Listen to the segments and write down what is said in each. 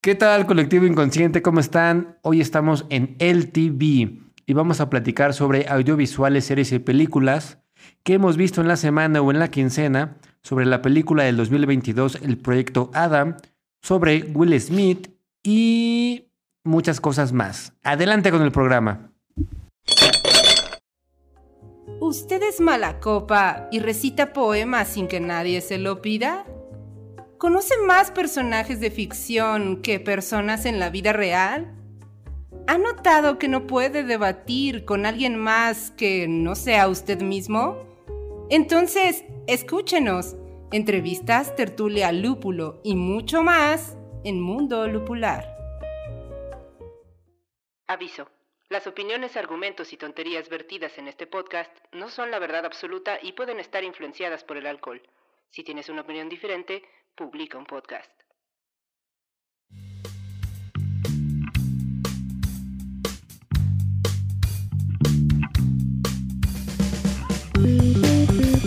¿Qué tal, colectivo inconsciente? ¿Cómo están? Hoy estamos en LTV y vamos a platicar sobre audiovisuales, series y películas que hemos visto en la semana o en la quincena, sobre la película del 2022, el proyecto Adam, sobre Will Smith y muchas cosas más. Adelante con el programa. ¿Usted es mala copa y recita poemas sin que nadie se lo pida? ¿Conoce más personajes de ficción que personas en la vida real? ¿Ha notado que no puede debatir con alguien más que no sea usted mismo? Entonces, escúchenos. Entrevistas, tertulia, lúpulo y mucho más en Mundo Lupular. Aviso. Las opiniones, argumentos y tonterías vertidas en este podcast no son la verdad absoluta y pueden estar influenciadas por el alcohol. Si tienes una opinión diferente, publica un podcast.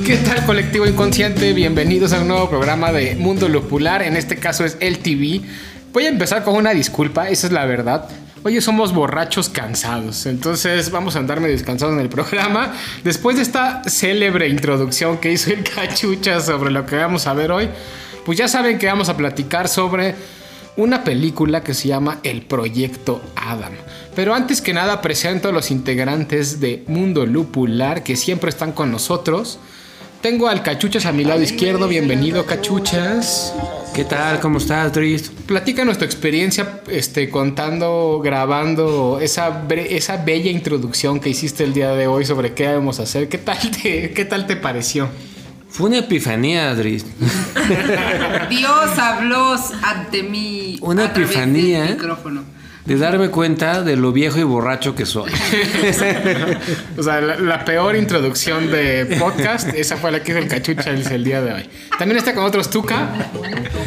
¿Qué tal colectivo inconsciente? Bienvenidos a un nuevo programa de Mundo Lupular, en este caso es el TV. Voy a empezar con una disculpa, esa es la verdad. Oye, somos borrachos cansados, entonces vamos a andarme descansados en el programa. Después de esta célebre introducción que hizo el cachucha sobre lo que vamos a ver hoy, pues ya saben que vamos a platicar sobre una película que se llama El Proyecto Adam. Pero antes que nada presento a los integrantes de Mundo Lupular que siempre están con nosotros. Tengo al Cachuchas a mi lado izquierdo, bienvenido Cachuchas. ¿Qué tal? ¿Cómo estás, Tris? Platícanos tu experiencia este, contando, grabando esa, esa bella introducción que hiciste el día de hoy sobre qué debemos hacer. ¿Qué tal te, qué tal te pareció? Fue una epifanía, Adris. Dios habló ante mí. Una a epifanía. del micrófono. De darme cuenta de lo viejo y borracho que soy. o sea, la, la, peor introducción de podcast, esa fue la que hizo el cachucha el, el día de hoy. También está con otros Tuca.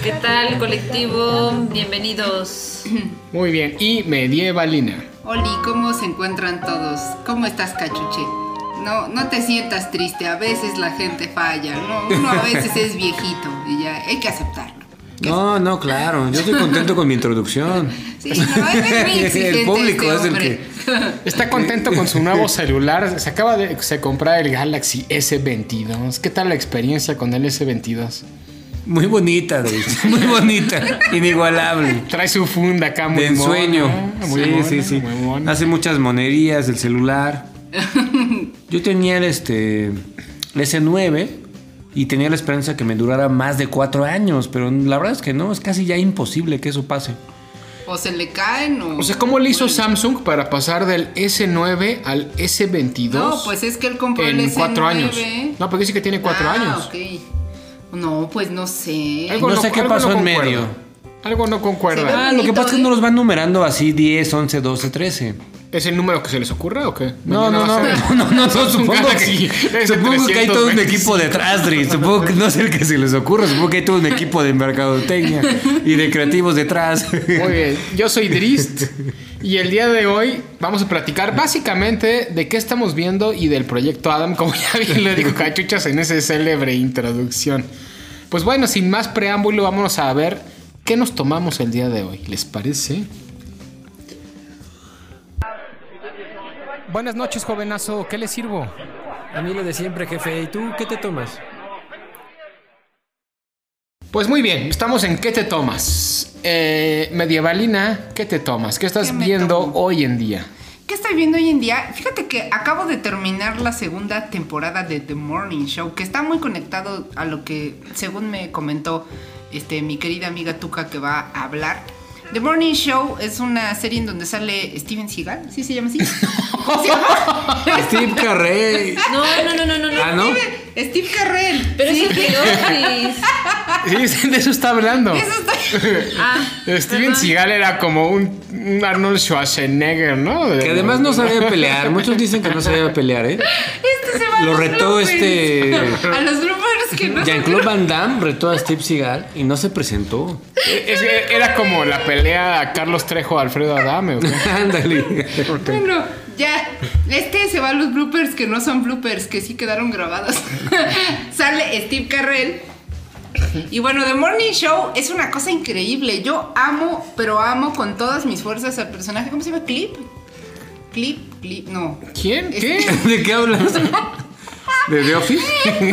¿Qué tal, colectivo? Bienvenidos. Muy bien. Y Medievalina. Oli, ¿cómo se encuentran todos? ¿Cómo estás, cachuche? No, no te sientas triste, a veces la gente falla, ¿no? Uno a veces es viejito y ya hay que aceptarlo. No, no, claro. Yo estoy contento con mi introducción. Sí, no, es El público este es el que. Está contento con su nuevo celular. Se acaba de se comprar el Galaxy S22. ¿Qué tal la experiencia con el S22? Muy bonita. Muy bonita. Inigualable. Trae su funda acá muy De mona, ensueño. Muy sí, mona, sí, sí. muy mona. Hace muchas monerías del celular. Yo tenía el este el S9 y tenía la esperanza que me durara más de cuatro años, pero la verdad es que no, es casi ya imposible que eso pase. O se le caen o... O sea, ¿cómo le hizo Samsung para pasar del S9 al S22? No, pues es que él compró el en S9. cuatro años. No, porque dice que tiene cuatro Ah, años. ok. No, pues no sé. Algo No sé qué pasó en concuerda. medio. Algo no concuerda. Ah, lo que pasa es que ¿eh? no los van numerando así 10, 11, 12, 13. ¿Es el número que se les ocurre o qué? No, no, no, no, no, no, supongo que, supongo que hay todo un equipo detrás, Dri. Supongo que no es el que se les ocurre, supongo que hay todo un equipo de mercadotecnia y de creativos detrás. Muy bien, yo soy Drist y el día de hoy vamos a platicar básicamente de qué estamos viendo y del proyecto Adam, como ya bien le dijo Cachuchas en esa célebre introducción. Pues bueno, sin más preámbulo, vámonos a ver qué nos tomamos el día de hoy. ¿Les parece? Buenas noches, jovenazo. ¿Qué le sirvo? A mí lo de siempre, jefe. ¿Y tú qué te tomas? Pues muy bien, estamos en ¿Qué te tomas? Eh, medievalina, ¿qué te tomas? ¿Qué estás ¿Qué me viendo tomo? hoy en día? ¿Qué estoy viendo hoy en día? Fíjate que acabo de terminar la segunda temporada de The Morning Show, que está muy conectado a lo que, según me comentó este, mi querida amiga Tuca, que va a hablar. The Morning Show es una serie en donde sale Steven Seagal, ¿sí se llama así? ¿Cómo se llama? Steve Carrey. No, no, no, no, no. no. Ah, ¿no? Steve Carrell. Pero sí. es el. Sí, de eso está hablando. Eso está- Ah, Steven perdón. Seagal era como un, un Arnold Schwarzenegger, ¿no? Que además no sabía pelear. Muchos dicen que no sabía pelear, ¿eh? Este se va a Lo los retó este- A los bloopers que no Jean-Claude Van Damme retó a Steve Seagal y no se presentó. Es que era como la pelea Carlos Trejo Alfredo Adame. Ándale. Bueno, ya. Este se va a los bloopers que no son bloopers, que sí quedaron grabados. Sale Steve Carrell Y bueno, The Morning Show es una cosa increíble. Yo amo, pero amo con todas mis fuerzas al personaje. ¿Cómo se llama? Clip. Clip, clip, no. ¿Quién? ¿Qué? ¿De qué hablas? ¿De The Office?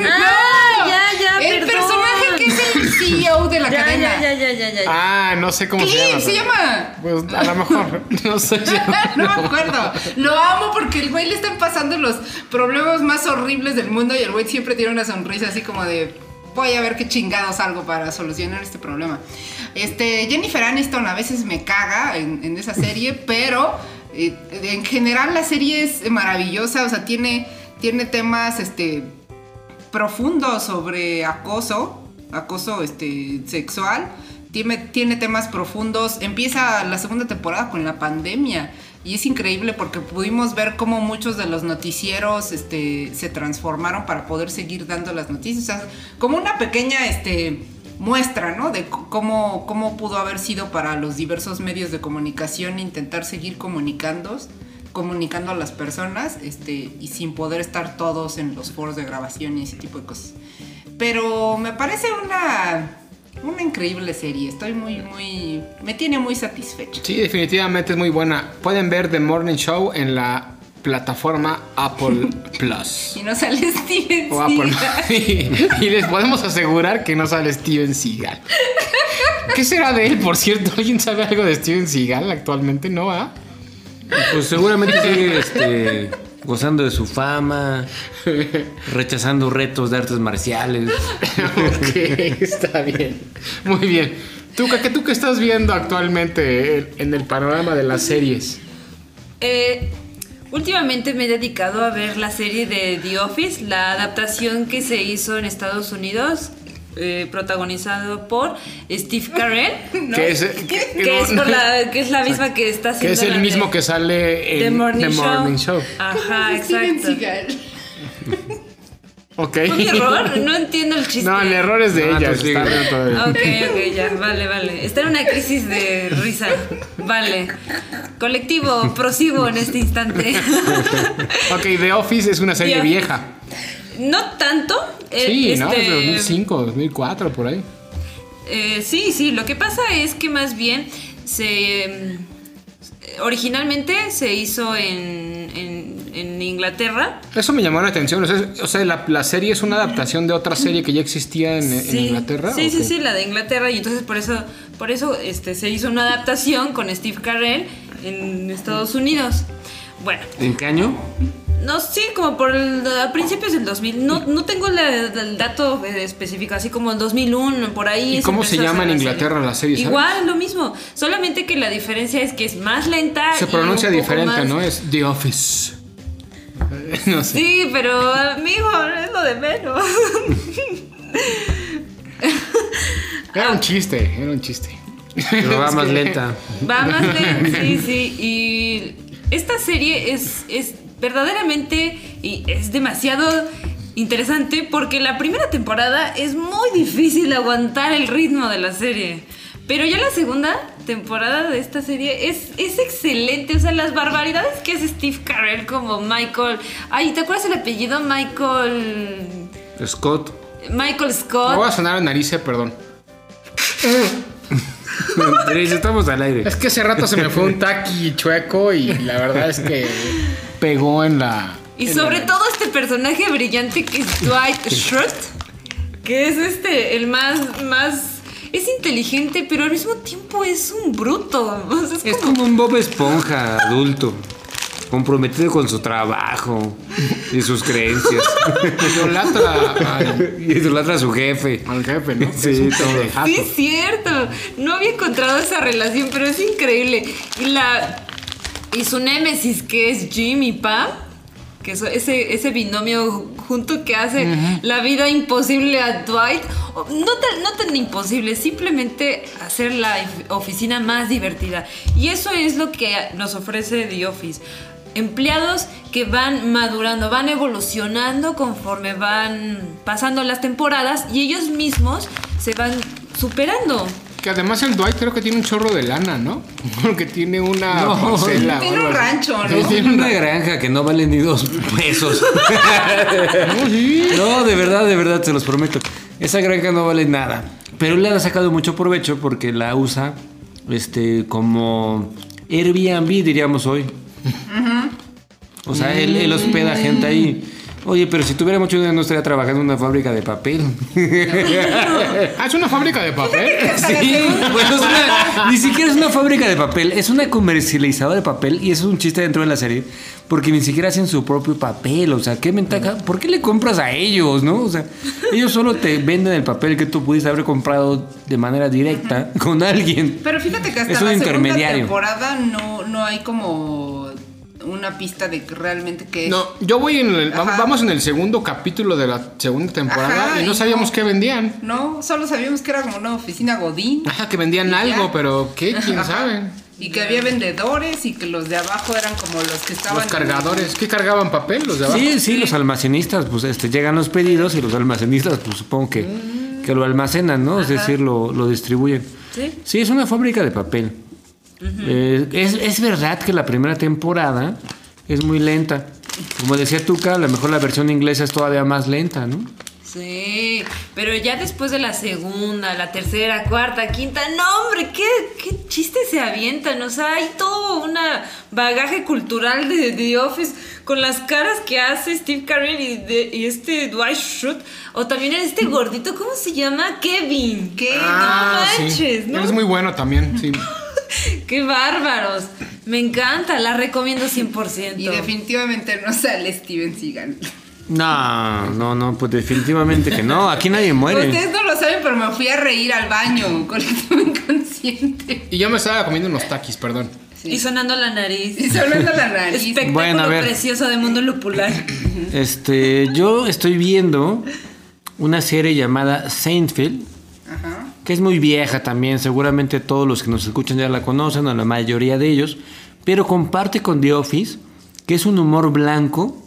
Ah, ya, ya, El perdón. personaje que es el CEO de la Ya, cadena. ya, ya, ya, ya, ya. Ah, no sé cómo se llama. se pero- llama. Pues a lo mejor. No sé. no me acuerdo. Lo amo porque el güey le están pasando los problemas más horribles del mundo y el güey siempre tiene una sonrisa así como de voy a ver qué chingados algo para solucionar este problema. Este, Jennifer Aniston a veces me caga en, en esa serie, pero eh, en general la serie es maravillosa, o sea, tiene, tiene temas este, profundos sobre acoso, acoso este, sexual. Tiene, tiene temas profundos. Empieza la segunda temporada con la pandemia. Y es increíble porque pudimos ver cómo muchos de los noticieros este, se transformaron para poder seguir dando las noticias. O sea, como una pequeña este, muestra, ¿no? De cómo, cómo pudo haber sido para los diversos medios de comunicación intentar seguir comunicando, comunicando a las personas este, y sin poder estar todos en los foros de grabación y ese tipo de cosas. Pero me parece una, una increíble serie. Estoy muy, muy... Me tiene muy satisfecha. Sí, definitivamente es muy buena. Pueden ver The Morning Show en la plataforma Apple Plus. Y no sale Steven O Apple. Seagal. y les podemos asegurar que no sale Steven Seagal. ¿Qué será de él, por cierto? ¿Alguien sabe algo de Steven Seagal actualmente? ¿No? ¿Ah? Pues seguramente sigue este, gozando de su fama, rechazando retos de artes marciales. ok, está bien. Muy bien. ¿Tú, qué tú qué estás viendo actualmente en- en el panorama de las series? Eh, últimamente me he dedicado a ver la serie de The Office, la adaptación que se hizo en Estados Unidos, eh, protagonizado por Steve Carell, Que es, que- que, es por la, que es la misma que está haciendo que es el mismo de que sale en The Morning, The Morning Show. Show. Ajá, exacto. Ok. ¿Un error? No entiendo el chiste. No, el error es de ella. está. Ok, ok, ya, vale, vale. Está en una crisis de risa. Vale. Colectivo, prosigo en este instante. Ok, The Office es una serie The vieja. No tanto. eh, Sí, ¿no? este, Es de 2005, 2004, por ahí. eh, sí, sí, lo que pasa es que más bien se... mm, Originalmente se hizo en, en, en Inglaterra. Eso me llamó la atención. O sea, es- o sea, la, la serie es una adaptación de otra serie que ya existía en, en Inglaterra. Sí, ¿o sí, qué? sí, la de Inglaterra. Y entonces por eso, por eso este, se hizo una adaptación con Steve Carell en Estados Unidos. Bueno, ¿En qué año? No sí, como por el, a principios del 2000. No, no tengo la- el dato eh, específico, así como el 2001, por ahí. ¿Y cómo se llama en la Inglaterra serie. la serie, sabes? Igual, lo mismo. Solamente que la diferencia es que es más lenta. Se pronuncia diferente, más- ¿no? Es The Office. No sé. Sí, pero amigo, es lo de menos. Era un chiste, era un chiste. Pero va más lenta. Va más de. Sí, sí. Y esta serie es, es verdaderamente. Y es demasiado interesante porque la primera temporada es muy difícil aguantar el ritmo de la serie. Pero ya la segunda temporada de esta serie es, es excelente. O sea, las barbaridades que hace Steve Carell como Michael. Ay, ¿te acuerdas el apellido? Michael. Scott. Michael Me Scott. voy a sonar a nariz, eh, perdón. Estamos al aire. Es que hace rato se me fue un taqui chueco y la verdad es que pegó en la. Y en sobre la- todo este personaje brillante que es Dwight Schrute, que es este, el más, más, es inteligente, pero al mismo tiempo es un bruto. O sea, es Es como- como un Bob Esponja adulto, comprometido con su trabajo y sus creencias. Idolatra al, idolatra a su jefe. al jefe, ¿no? Sí, todo. Sí, es cierto. No había encontrado esa relación, pero es increíble. Y la y su némesis, que es Jim y Pam, que es ese, ese binomio junto que hace la vida imposible a Dwight. No tan, no tan imposible, simplemente hacer la oficina más divertida. Y eso es lo que nos ofrece The Office. Empleados que van madurando, van evolucionando conforme van pasando las temporadas y ellos mismos se van superando. Que además el Dwight creo que tiene un chorro de lana, ¿no? Porque tiene una No, parcela Tiene un rancho, Sí, ¿no? tiene un Una granja que no vale ni dos pesos. no, de verdad, de verdad, se los prometo. Esa granja no vale nada. Pero él le ha sacado mucho provecho porque la usa este, como Airbnb, diríamos hoy. O sea, él, él hospeda gente ahí. Oye, pero si tuviera mucho dinero no estaría trabajando en una fábrica de papel. Ah, es una fábrica de papel. Sí, bueno, es una- ni siquiera es una fábrica de papel, es una comercializadora de papel y eso es un chiste dentro de la serie, porque ni siquiera hacen su propio papel, o sea, qué ventaja, ¿por qué le compras a ellos, no? O sea, ellos solo te venden el papel que tú pudiste haber comprado de manera directa con alguien. Pero fíjate que hasta Es un la segunda intermediario. temporada no, no hay como una pista de que realmente que es. No, yo voy en el, Ajá. vamos en el segundo capítulo de la segunda temporada Ajá, y no y sabíamos no. qué vendían. No, solo sabíamos que era como una oficina Godín. Ajá, que vendían ya. algo, pero ¿qué? ¿Quién Ajá. sabe? Y que había vendedores y que los de abajo eran como los que estaban. Los cargadores. ¿Qué cargaban papel? Los de abajo. Sí, sí, los almacenistas, pues este, llegan los pedidos y los almacenistas, pues supongo que, que lo almacenan, ¿no? Es decir, lo, lo distribuyen. Sí. Sí, es una fábrica de papel. Eh, es, es verdad que la primera temporada es muy lenta. Como decía Tuca, a lo mejor la versión inglesa es todavía más lenta, ¿no? Sí, pero ya después de la segunda, la tercera, cuarta, quinta, no hombre, qué, qué chistes se avientan, o sea, hay todo un bagaje cultural de The Office con las caras que hace Steve Carell y, de- y este Dwight Schrute, o también este gordito, ¿cómo se llama? Kevin. ¿Qué? Ah, no sí. manches, ¿no? Él es muy bueno también, sí. Qué bárbaros. Me encanta, la recomiendo 100%. Y definitivamente no sale Steven Seagal. No, no, no, pues definitivamente que no. Aquí nadie muere. Ustedes no lo saben, pero me fui a reír al baño, colectivo inconsciente. Y yo me estaba comiendo unos taquis, perdón. Y sonando la nariz. Y sonando la nariz. Espectáculo Bueno, a ver. precioso de mundo lupular. Este, yo estoy viendo una serie llamada Seinfeld. Que es muy vieja también, seguramente todos los que nos escuchan ya la conocen, o la mayoría de ellos, pero comparte con The Office, que es un humor blanco,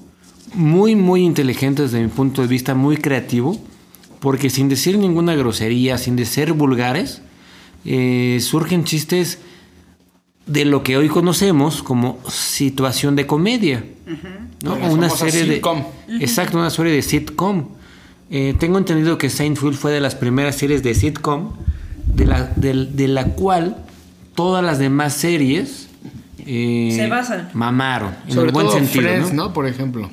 muy, muy inteligente desde mi punto de vista, muy creativo, porque sin decir ninguna grosería, sin de ser vulgares, eh, surgen chistes de lo que hoy conocemos como situación de comedia. Una serie sitcom. de exacto una serie de sitcom Eh, tengo entendido que Seinfeld fue de las primeras series de sitcom de la, de la cual todas las demás series eh, Se basan. mamaron en Sobre el buen todo sentido Friends, ¿no? ¿no? Por ejemplo.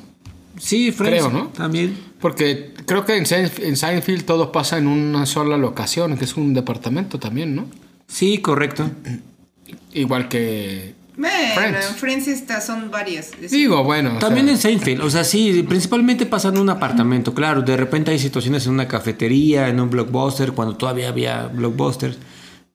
sí Friends Creo, ¿no? también Porque creo que en, Seinf- en Seinfeld todo pasa en una sola locación, que es un departamento también, ¿no? sí correcto Igual que... Bueno, Friends. en Friends está, son varias. Es- Digo, bueno. o También sea, en Seinfeld, o sea, sí, principalmente pasa en un apartamento, claro, de repente hay situaciones en una cafetería, en un blockbuster, cuando todavía había blockbusters,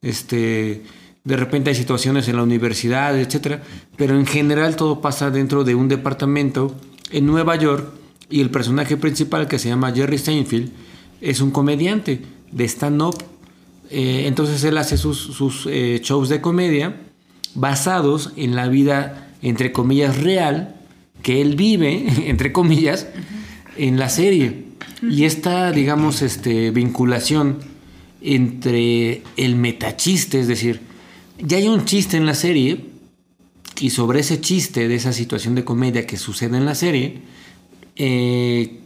este, de repente hay situaciones en la universidad, etcétera, pero en general todo pasa dentro de un departamento en Nueva York y el personaje principal que se llama Jerry Seinfeld es un comediante de stand-up, eh, entonces él hace sus, sus, eh, shows de comedia basados en la vida, entre comillas, real, que él vive, entre comillas, en la serie. Y esta, digamos, este, vinculación entre el metachiste, es decir, ya hay un chiste en la serie, y sobre ese chiste de esa situación de comedia que sucede en la serie, eh,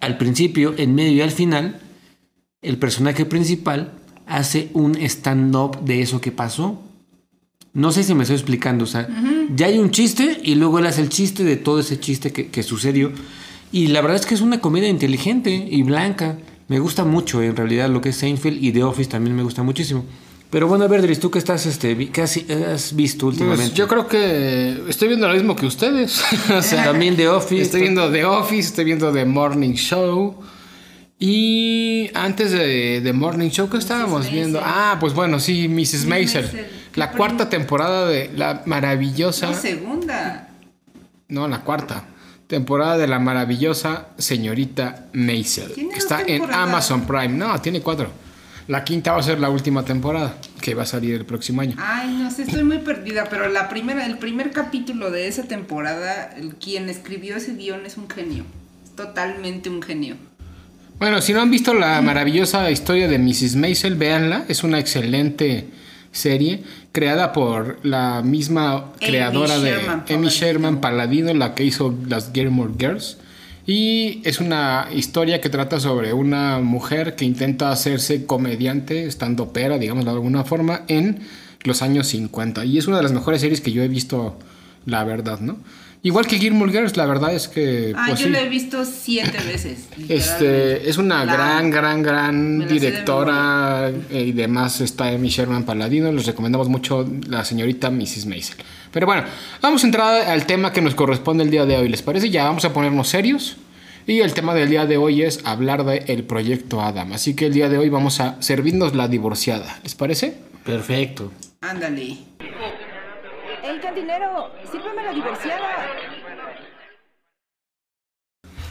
al principio, en medio y al final, el personaje principal hace un stand-up de eso que pasó. No sé si me estoy explicando, o sea, ya hay un chiste y luego él hace el chiste de todo ese chiste que, que sucedió. Y la verdad es que es una comedia inteligente y blanca. Me gusta mucho, en realidad, lo que es Seinfeld y The Office también me gusta muchísimo. Pero bueno, a ver, Dries, ¿tú qué estás, este, qué has, has visto últimamente? Pues yo creo que estoy viendo lo mismo que ustedes. o sea, También The Office. Estoy viendo The Office, estoy viendo The Morning Show. Y antes de The Morning Show, ¿qué estábamos viendo? Ah, pues bueno, sí, Mrs. Maisel. La cuarta temporada de la maravillosa. No, segunda. No, la cuarta. Temporada de la maravillosa señorita Maisel. ¿Tiene Que está en? Amazon Prime. No, tiene cuatro. La quinta va a ser la última temporada, que va a salir el próximo año. Ay, no sé, estoy muy perdida, pero la primera, el primer capítulo de esa temporada, el, quien escribió ese guion es un genio. Totalmente un genio. Bueno, si no han visto la maravillosa historia de Mrs. Maisel, véanla. Es una excelente serie creada por la misma Amy creadora de Sherman Amy Palladino. Sherman Paladino, la que hizo las Gilmore Girls. Y es una historia que trata sobre una mujer que intenta hacerse comediante, estando pera, digamos de alguna forma, en los años 50. Y es una de las mejores series que yo he visto, la verdad, ¿no? Igual que Gilmore Girls, la verdad es que. Ah, pues, yo sí. lo he visto siete veces. Este, es una La- gran, gran, gran la sé de directora eh, y demás está Amy Sherman Paladino. Les recomendamos mucho la señorita Mrs. Maisel. Pero bueno, vamos a entrar al tema que nos corresponde el día de hoy. ¿Les parece? Ya vamos a ponernos serios. Y el tema del día de hoy es hablar del proyecto Adam. Así que el día de hoy vamos a servirnos la divorciada. ¿Les parece? Perfecto. Ándale. El cantinero, sírveme la divorciada.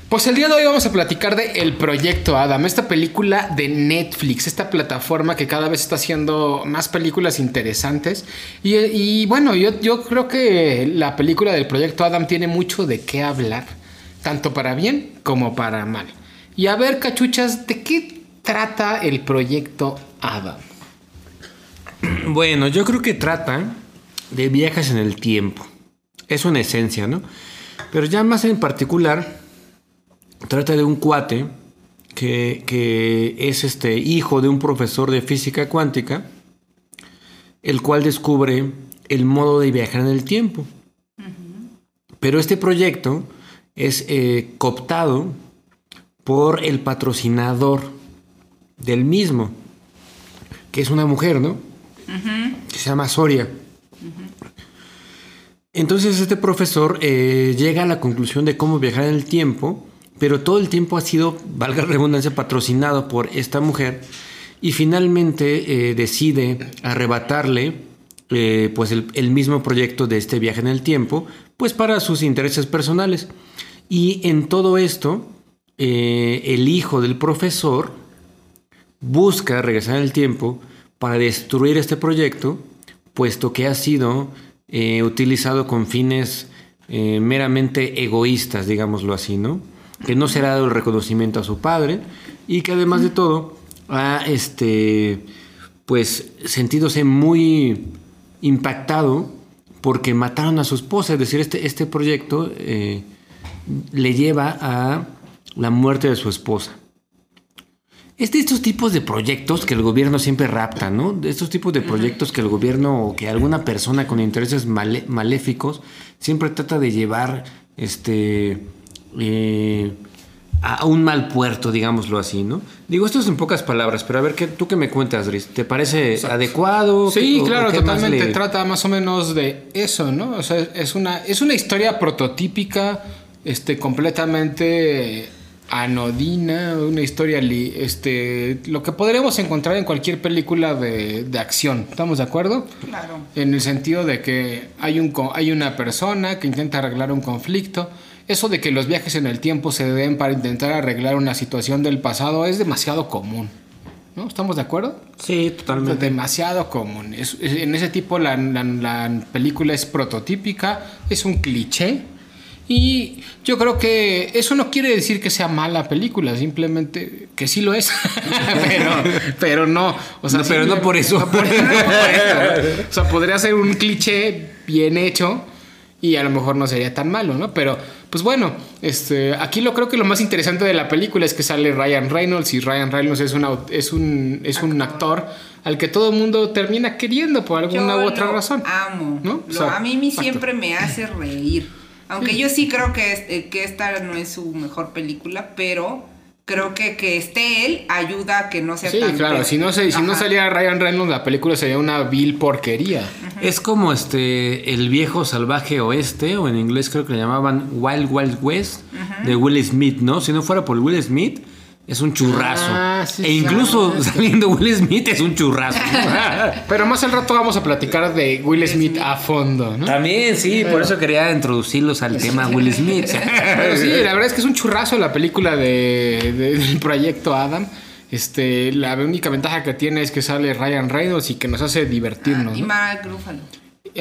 Pues el día de hoy vamos a platicar de El Proyecto Adam, esta película de Netflix, esta plataforma que cada vez está haciendo más películas interesantes. Y, y bueno, yo, yo creo que la película del Proyecto Adam tiene mucho de qué hablar, tanto para bien como para mal. Y a ver, cachuchas, ¿de qué trata el Proyecto Adam? Bueno, yo creo que trata de viajes en el tiempo. Es una esencia, ¿no? Pero ya más en particular, trata de un cuate que, que es este hijo de un profesor de física cuántica, el cual descubre el modo de viajar en el tiempo. Pero este proyecto es eh, cooptado por el patrocinador del mismo, que es una mujer, ¿no? que se llama Soria. Entonces este profesor eh, llega a la conclusión de cómo viajar en el tiempo, pero todo el tiempo ha sido, valga la redundancia, patrocinado por esta mujer y finalmente eh, decide arrebatarle eh, pues el, el mismo proyecto de este viaje en el tiempo, pues para sus intereses personales. Y en todo esto, el hijo del profesor busca regresar en el tiempo para destruir este proyecto, puesto que ha sido eh, utilizado con fines eh, meramente egoístas, digámoslo así, ¿no? Que no se le ha dado el reconocimiento a su padre y que además de todo ha, este, pues, sentídose muy impactado porque mataron a su esposa, es decir, este, este proyecto eh, le lleva a la muerte de su esposa. Es de estos tipos de proyectos que el gobierno siempre rapta, ¿no? De estos tipos de proyectos que el gobierno o que alguna persona con intereses male- maléficos siempre trata de llevar este eh, a un mal puerto, digámoslo así, ¿no? Digo, esto es en pocas palabras, pero a ver, ¿qué, ¿tú qué me cuentas, Dris? ¿Te parece adecuado? Sí, ¿Qué- o- claro, o qué más totalmente le- trata más o menos de eso, ¿no? O sea, es una, es una historia prototípica, este, completamente anodina, una historia, li- este, lo que podríamos encontrar en cualquier película de, de acción, ¿estamos de acuerdo? Claro. En el sentido de que hay, un, co- hay una persona que intenta arreglar un conflicto. Eso de que los viajes en el tiempo se den para intentar arreglar una situación del pasado es demasiado común. ¿No? ¿Estamos de acuerdo? Sí, totalmente. Demasiado común. Es- es- en ese tipo la, la- la película es prototípica, es un cliché. Y yo creo que eso no quiere decir que sea mala película, simplemente que sí lo es. pero, pero no. O sea, No, pero no por eso. no por- no por eso. O sea, podría ser un cliché bien hecho y a lo mejor no sería tan malo, ¿no? Pero, pues bueno, este, aquí lo creo que lo más interesante de la película es que sale Ryan Reynolds y Ryan Reynolds es un, au- es un, es un actor al que todo el mundo termina queriendo por alguna Yo u otra lo razón. Amo. ¿No? Lo- O sea, a mí exacto. siempre me hace reír. Aunque yo sí creo que, es- eh, que esta no es su mejor película, pero creo que que esté él ayuda a que no sea Sí, tan claro, si no, se, si no saliera Ryan Reynolds, la película sería una vil porquería. Es como este el viejo salvaje oeste, o en inglés creo que le llamaban Wild Wild West, de Will Smith, ¿no? Si no fuera por Will Smith, es un churrazo. Ah, sí, e incluso claro. saliendo Will Smith es un churrazo. Pero más al rato vamos a platicar de Will Smith a fondo, ¿no? También, sí, por eso quería introducirlos al tema Will Smith. Pero sí, la verdad es que es un churrazo la película de, de- del proyecto Adam. Este, la única ventaja que tiene es que sale Ryan Reynolds y que nos hace divertirnos. Y ¿no? Mark Ruffalo.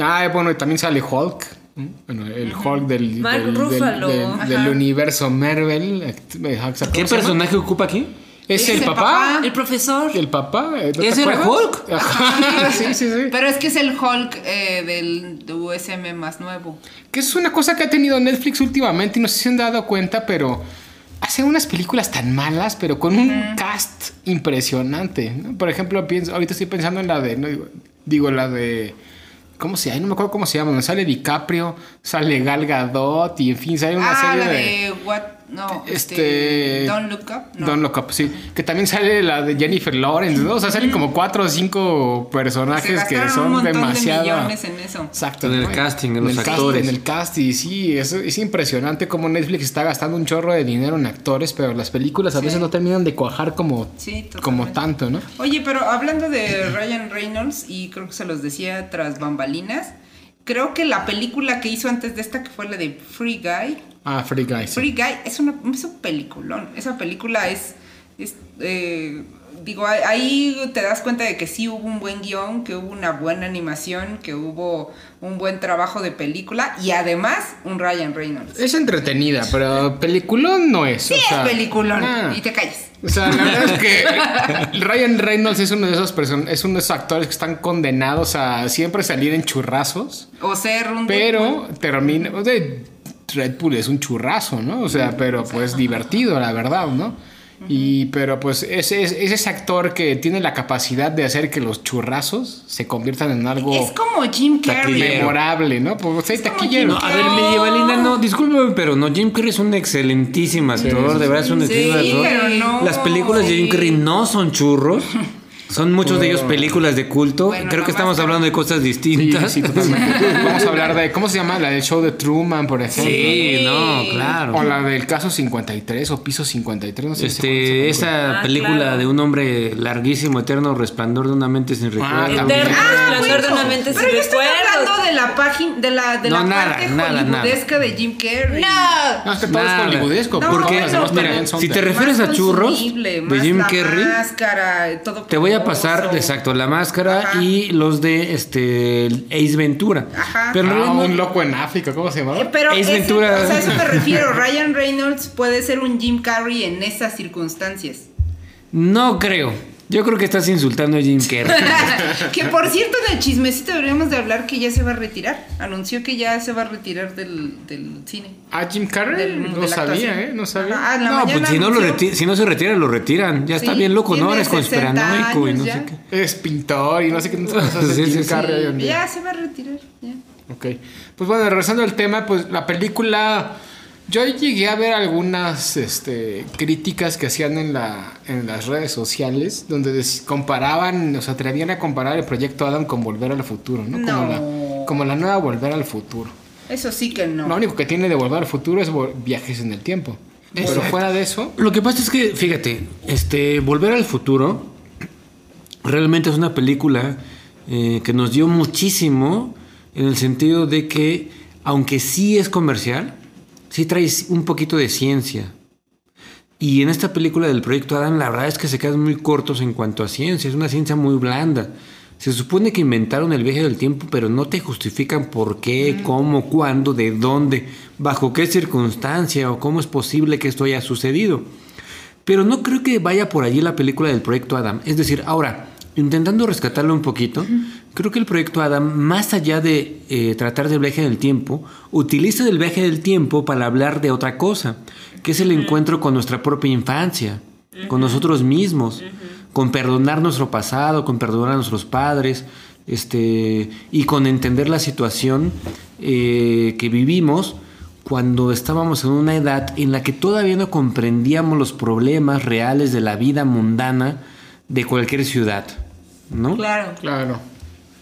Ah, bueno, y también sale Hulk. ¿No? Bueno, el Hulk del, Mark del, del- Ruffalo. del- del Ajá. universo Marvel. ¿cómo ¿Qué llama? personaje ocupa aquí? Es Es el el papá. papá. El profesor. El papá. ¿eh? ¿no ¿Ese era? Hulk? Ajá, sí, sí, sí. Pero es que es el Hulk eh, del USM más nuevo. Que es una cosa que ha tenido Netflix últimamente y no sé si se han dado cuenta, pero hace unas películas tan malas, pero con un cast impresionante. ¿no? Por ejemplo, pienso, ahorita estoy pensando en la de, no digo, digo, la de, ¿cómo se llama? No me acuerdo cómo se llama. Sale DiCaprio, sale Gal Gadot y en fin, sale una ah, serie la de... de What no, Este. este, Don't Look Up. No. Don't Look Up, sí. Que también sale la de Jennifer Lawrence, ¿no? O sea, salen como cuatro o cinco Se personajes que son un demasiado. de millones en eso. Exacto. En el ¿no? casting, en los cast- actores. en el casting, sí. Es, es impresionante cómo Netflix está gastando un chorro de dinero en actores, pero las películas a Sí. veces no terminan de cuajar como, Sí, como tanto, ¿no? Oye, pero hablando de Ryan Reynolds, y creo que se los decía tras bambalinas, creo que la película que hizo antes de esta, que fue la de Free Guy, Ah, Free Guy. sí. Free Guy es, una, es un peliculón. Esa película es. es, eh, digo, ahí- te das cuenta de que sí hubo un buen guion, que hubo una buena animación, que hubo un buen trabajo de película y además un Ryan Reynolds. Es entretenida, pero peliculón no es. Sí, o sea, es peliculón. ah. Y te calles. O sea, la verdad es que Ryan Reynolds es uno de esos person es uno de esos actores que están condenados a siempre salir en churrazos, O ser un. pero termina o sea, Red Bull es un churrazo, ¿no? O sea, pero pues divertido, la verdad, ¿no? Y pero pues ese es, es ese actor que tiene la capacidad de hacer que los churrazos se conviertan en algo Es como Jim Carrey. Memorable, ¿no? Pues hay Es taquillero. No, a ver, medievalina, no, discúlpeme, pero no, Jim Carrey es un excelentísimo actor, de verdad es un Sí, excelentísimo actor. pero no, Las películas de Jim sí. Carrey no son churros. Son muchos de ellos películas de culto. Bueno, Creo que estamos hablando de cosas distintas. sí, totalmente. Vamos a hablar de cómo se llama la del show de Truman, por ejemplo. Sí, no, claro. O la del caso 53 o piso 53, no sé. si Este, llama esa Ah, película claro. de un hombre larguísimo, eterno resplandor de una mente sin recuerdo. también. Eterno Ah, resplandor de una mente sin pero yo estoy recuerdos. hablando de la página, de la, de No, la nada, parte nada, nada. hollywoodesca de Jim Carrey. No, es que todo Nada. es hollywoodesco. No, porque Porque, mira, son si te refieres a churros de Jim Carrey, máscara, todo te voy a pasar, exacto, la máscara Ajá. y los de este Ace Ventura. Ajá. Pero Ah, no- un loco en África, ¿cómo se Eh, llamaba? Pero Ace ese- Ventura. o sea, a eso me refiero. Ryan Reynolds puede ser un Jim Carrey en esas circunstancias. no creo. Yo creo que estás insultando a Jim Carrey. que por cierto, en el chismecito deberíamos de hablar que ya se va a retirar. Anunció que ya se va a retirar del, del cine. Ah, Jim Carrey. Del- no sabía. ¿eh? No sabía. No, pues si no, lo anunció- reti- si no se retira, lo retiran. Ya está bien loco, ¿no? Eres 60 conspiranoico y no sé qué. Es pintor y no sé qué hace Sí, Jim sí, sí. Carrey. Ya se va a retirar. Ya. Ok. Pues bueno, regresando al tema, pues la película. Yo llegué a ver algunas este, críticas que hacían en, la, en las redes sociales, donde des- comparaban, o se atrevían a comparar el proyecto Adam con Volver al Futuro, ¿no? Como, la, como la nueva Volver al Futuro. Eso sí que no. Lo único que tiene de Volver al Futuro es viajes en el tiempo. Pero Exacto. fuera de eso, Lo que pasa es que, fíjate, este, Volver al Futuro realmente es una película eh, que nos dio muchísimo en el sentido de que, aunque sí es comercial, sí trae un poquito de ciencia. Y en esta película del proyecto Adam, la verdad es que se quedan muy cortos en cuanto a ciencia, es una ciencia muy blanda. Se supone que inventaron el viaje del tiempo, pero no te justifican por qué, cómo, cuándo, de dónde, bajo qué circunstancia o cómo es posible que esto haya sucedido. Pero no creo que vaya por allí la película del proyecto Adam. Es decir, ahora, intentando rescatarlo un poquito, creo que el proyecto Adam, más allá de eh, tratar del viaje del tiempo, utiliza el viaje del tiempo para hablar de otra cosa, que es el encuentro con nuestra propia infancia, con nosotros mismos, con perdonar nuestro pasado, con perdonar a nuestros padres, este, y con entender la situación eh, que vivimos cuando estábamos en una edad en la que todavía no comprendíamos los problemas reales de la vida mundana de cualquier ciudad, ¿no? Claro. claro.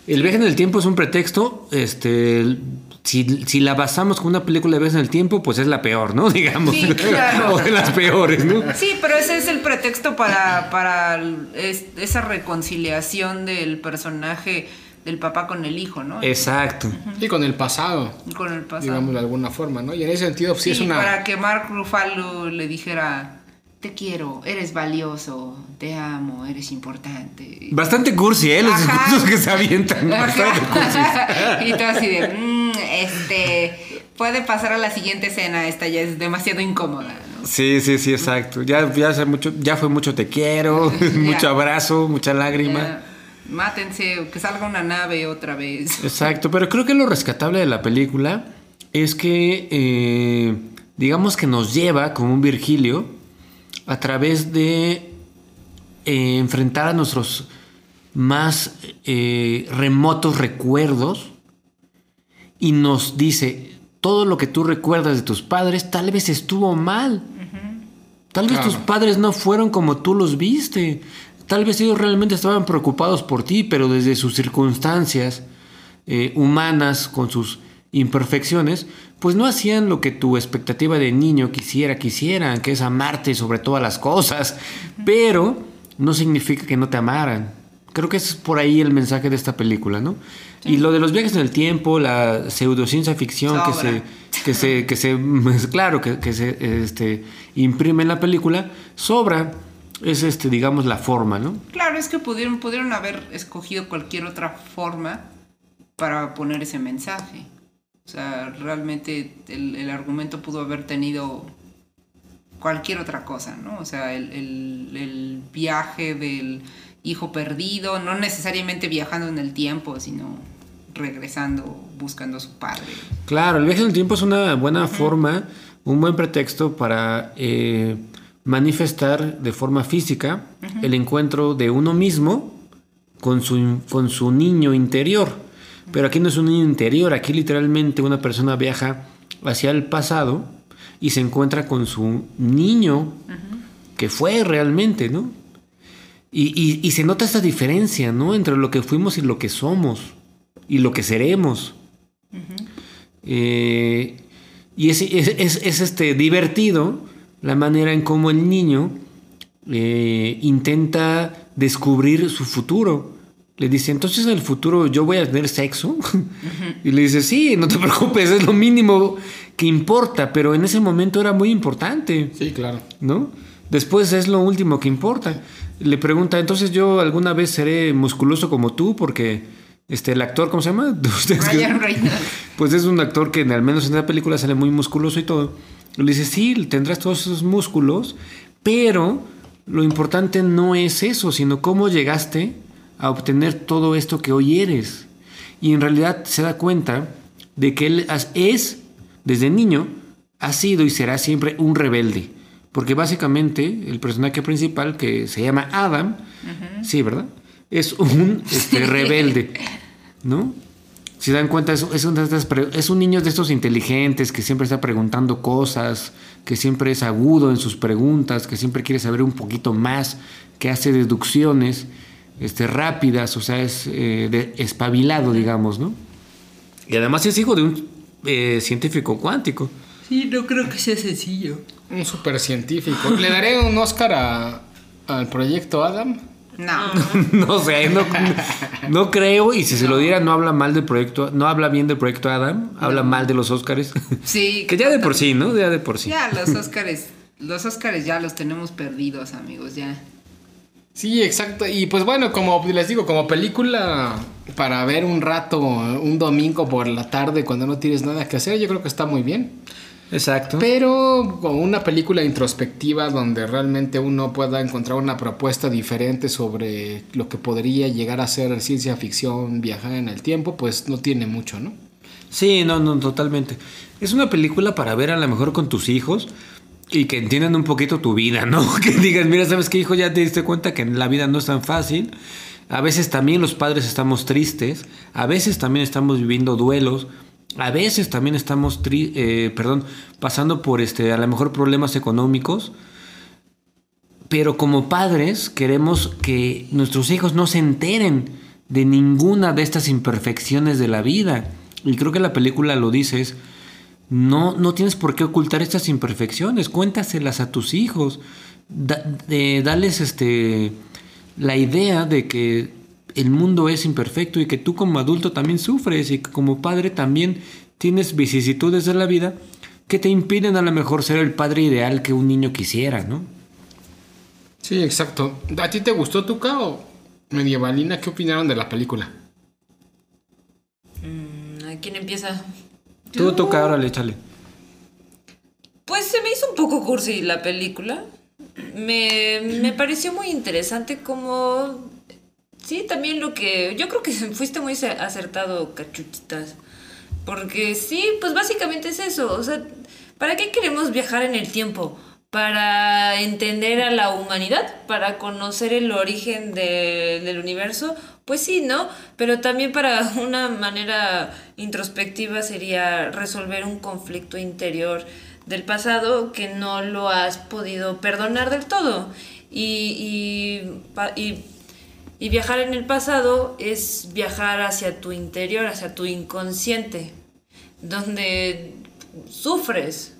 El viaje en el tiempo es un pretexto, este, si, si la basamos con una película de viajes en el tiempo, pues es la peor, ¿no? Digamos. Sí, claro. o de las peores, ¿no? Sí, pero ese es el pretexto para, para el- es- esa reconciliación del personaje del papá con el hijo, ¿no? Exacto. Y con el pasado, Con el pasado. digamos de alguna forma, ¿no? Y en ese sentido, sí, Sí, es una. para que Mark Ruffalo le dijera, te quiero, eres valioso, te amo, eres importante. Bastante cursi, ¿eh? Los Ajá. discursos que se avientan. Bastante cursis. Ajá. y todo así de, "Mm, este, puede pasar a la siguiente escena, esta ya es demasiado incómoda, ¿no? Sí, sí, sí, exacto. Ya, ya, hace mucho, ya fue mucho te quiero, mucho abrazo, mucha lágrima. Ya, mátense, que salga una nave otra vez. Exacto, pero creo que lo rescatable de la película es que eh, digamos que nos lleva, como un Virgilio, a través de eh, enfrentar a nuestros más eh, remotos recuerdos y nos dice, todo lo que tú recuerdas de tus padres tal vez estuvo mal. Tal vez Claro. tus padres no fueron como tú los viste. Tal vez ellos realmente estaban preocupados por ti, pero desde sus circunstancias eh, humanas, con sus imperfecciones, pues no hacían lo que tu expectativa de niño quisiera que hicieran, que es amarte sobre todas las cosas. Pero no significa que no te amaran. Creo que es por ahí el mensaje de esta película, ¿no? Y lo de los viajes en el tiempo, la pseudociencia ficción que se, que se, que se, claro, que, que se este, imprime en la película, sobra, es este, digamos, la forma, ¿no? Claro, es que pudieron, pudieron haber escogido cualquier otra forma para poner ese mensaje. O sea, realmente el, el argumento pudo haber tenido cualquier otra cosa, ¿no? O sea, el, el- el viaje del hijo perdido, no necesariamente viajando en el tiempo, sino regresando, buscando a su padre. Claro, el viaje en el tiempo es una buena forma, un buen pretexto para eh, manifestar de forma física el encuentro de uno mismo con su, con su niño interior. Pero aquí no es un niño interior, aquí literalmente una persona viaja hacia el pasado y se encuentra con su niño que fue realmente, ¿no? Y, y- y se nota esta diferencia, ¿no? Entre lo que fuimos y lo que somos y lo que seremos. Eh, y es, es- es- es, este, divertido la manera en cómo el niño eh, intenta descubrir su futuro. Le dice, entonces en el futuro yo voy a tener sexo. y le dice, sí, no te preocupes, es lo mínimo que importa, pero en ese momento era muy importante. Sí, claro. ¿no? Después es lo último que importa. Le pregunta, entonces yo alguna vez seré musculoso como tú, porque este, el actor, ¿cómo se llama? Ryan Reynolds. Pues es un actor que al menos en la película sale muy musculoso y todo. Le dice, sí, tendrás todos esos músculos, pero lo importante no es eso, sino cómo llegaste a obtener todo esto que hoy eres. Y en realidad se da cuenta de que él es, desde niño, ha sido y será siempre un rebelde. Porque básicamente el personaje principal, que se llama Adam, sí, ¿verdad? Es un este, rebelde, ¿no? Si dan cuenta, es, es, un es un niño de estos inteligentes que siempre está preguntando cosas, que siempre es agudo en sus preguntas, que siempre quiere saber un poquito más, que hace deducciones este, rápidas, o sea, es eh, de- espabilado, digamos, ¿no? Y además es hijo de un eh, científico cuántico. Sí, no creo que sea sencillo. Un super científico. Le daré un Oscar a- al proyecto Adam. No. no sé, no, no creo, y si se lo diera, no habla mal del proyecto, no habla bien del proyecto Adam, habla mal de los Óscares. Sí. que ya de por sí, ¿no? Ya de por sí. Ya los Óscares, los Óscares ya los tenemos perdidos, amigos, ya. Sí, exacto. Y pues bueno, como les digo, como película para ver un rato, un domingo por la tarde cuando no tienes nada que hacer, yo creo que está muy bien. Exacto. Pero como una película introspectiva donde realmente uno pueda encontrar una propuesta diferente sobre lo que podría llegar a ser ciencia ficción, viajar en el tiempo, pues no tiene mucho, ¿no? Sí, no, no, totalmente. Es una película para ver a lo mejor con tus hijos y que entiendan un poquito tu vida, ¿no? Que digan, mira, ¿sabes qué, hijo? Ya te diste cuenta que la vida no es tan fácil. A veces también los padres estamos tristes, a veces también estamos viviendo duelos, a veces también estamos, eh, perdón, pasando por este, a lo mejor problemas económicos. Pero como padres queremos que nuestros hijos no se enteren de ninguna de estas imperfecciones de la vida. Y creo que la película lo dice, no, no tienes por qué ocultar estas imperfecciones, cuéntaselas a tus hijos, Da- dales este, la idea de que el mundo es imperfecto y que tú como adulto también sufres y que como padre también tienes vicisitudes de la vida que te impiden a lo mejor ser el padre ideal que un niño quisiera, ¿no? Sí, exacto. ¿A ti te gustó Tuca o Medievalina? ¿Qué opinaron de la película? Mm, ¿A quién empieza? Tú toca, órale, échale. Pues se me hizo un poco cursi la película. Me, me pareció muy interesante como... Sí, también lo que... Yo creo que fuiste muy acertado, cachuchitas. Porque sí, pues básicamente es eso. O sea, ¿para qué queremos viajar en el tiempo? ¿Para entender a la humanidad? ¿Para conocer el origen de- del universo? Pues sí, ¿no? Pero también para una manera introspectiva sería resolver un conflicto interior del pasado que no lo has podido perdonar del todo. Y, y, y viajar en el pasado es viajar hacia tu interior, hacia tu inconsciente, donde sufres.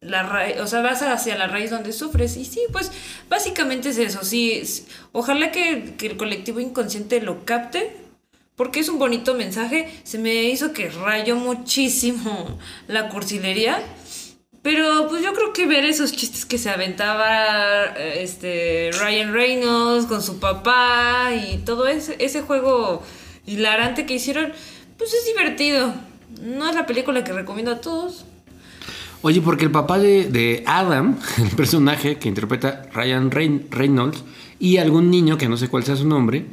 La ra- o sea, vas hacia la raíz donde sufres. Y sí, pues básicamente es eso. Sí, es- ojalá que, que el colectivo inconsciente lo capte, porque es un bonito mensaje. Se me hizo que rayó muchísimo la cursilería. Pero pues yo creo que ver esos chistes que se aventaba este Ryan Reynolds con su papá y todo ese, ese juego hilarante que hicieron, pues es divertido. No es la película que recomiendo a todos. Oye, porque el papá de, de Adam, el personaje que interpreta Ryan Reyn- Reynolds, y algún niño, que no sé cuál sea su nombre,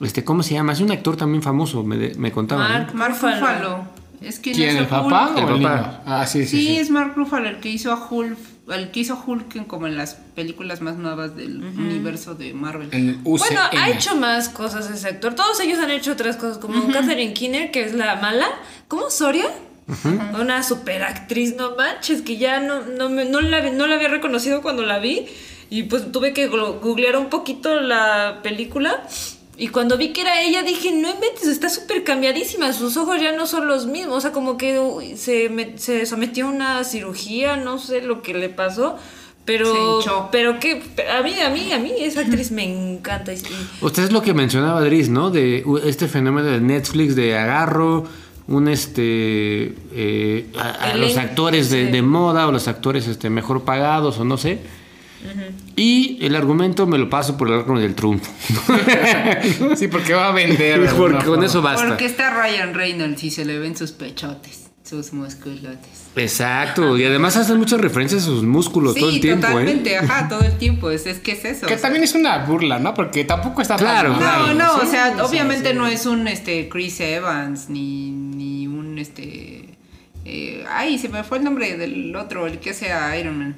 este, ¿cómo se llama? Es un actor también famoso, me, de- me contaban. ¿no? Mark Mark Ruffalo. Es quien ¿Quién? ¿El papá Hulk. o El el, papá. niño? Ah, sí, sí. Sí, sí. es Mark Ruffalo el que hizo a Hulk, el que hizo Hulk en- como en las películas más nuevas del universo de Marvel. El. Bueno, ha hecho más cosas ese actor. Todos ellos han hecho otras cosas, como Catherine Keener, que es la mala. ¿Cómo? ¿Soria? Una super actriz, no manches, que ya no, no, me- no, la, no la había reconocido cuando la vi. Y pues tuve que googlear un poquito la película. Y cuando vi que era ella, dije, no inventes, está súper cambiadísima. Sus ojos ya no son los mismos. O sea, como que uy, se, me- se sometió a una cirugía, no sé lo que le pasó. Pero, pero que a mí, a mí, a mí esa actriz me encanta. Usted es lo que mencionaba Dries, ¿no? De uh, este fenómeno de Netflix de agarro un este eh, a, los actores de, moda o los actores este mejor pagados o no sé. Y el argumento me lo paso por el arco del trunfo. Sí, porque va a vender. de Porque con eso basta. Porque está Ryan Reynolds y se le ven sus pechotes, sus musculotes. Exacto. Y además hacen muchas referencias a sus músculos todo el tiempo, totalmente, ¿eh? ajá, todo el tiempo. Es, es que es eso. Que o sea. también es una burla, ¿no? Porque tampoco está Claro, tan. No, mal. no, Sí, o sea, sí, obviamente sí. no es un este Chris Evans ni, ni un este eh, ay, se me fue el nombre del otro, el que hace a Iron Man.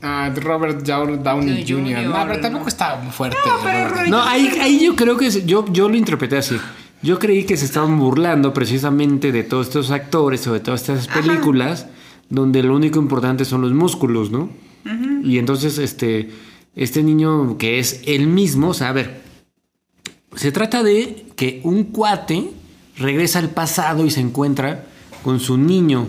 Ah, Robert Dow- Downey Jr. Junior, No, pero tampoco no. está fuerte. No, pero Robert. No, ahí, ahí yo creo que yo, yo lo interpreté así. Yo creí que se estaban burlando precisamente de todos estos actores o de todas estas películas donde lo único importante son los músculos, ¿no? Y entonces este, este niño que es él mismo, o sea, a ver, se trata de que un cuate regresa al pasado y se encuentra con su niño,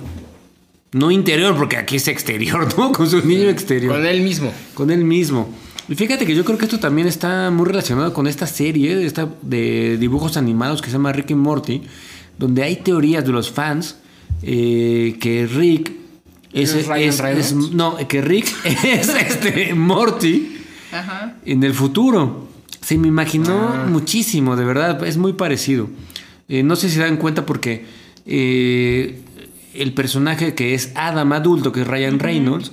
no interior, porque aquí es exterior, ¿no? Con su niño exterior Con él mismo. con él mismo. Y fíjate que yo creo que esto también está muy relacionado con esta serie de, esta, de dibujos animados que se llama Rick y Morty, donde hay teorías de los fans eh, que Rick es, ¿Es Ryan es- Reynolds? es- no, que Rick es este Morty Ajá. en el futuro. Se me imaginó Ah. muchísimo, de verdad, es muy parecido. Eh, no sé si se dan cuenta porque eh, el personaje que es Adam adulto, que es Ryan Reynolds,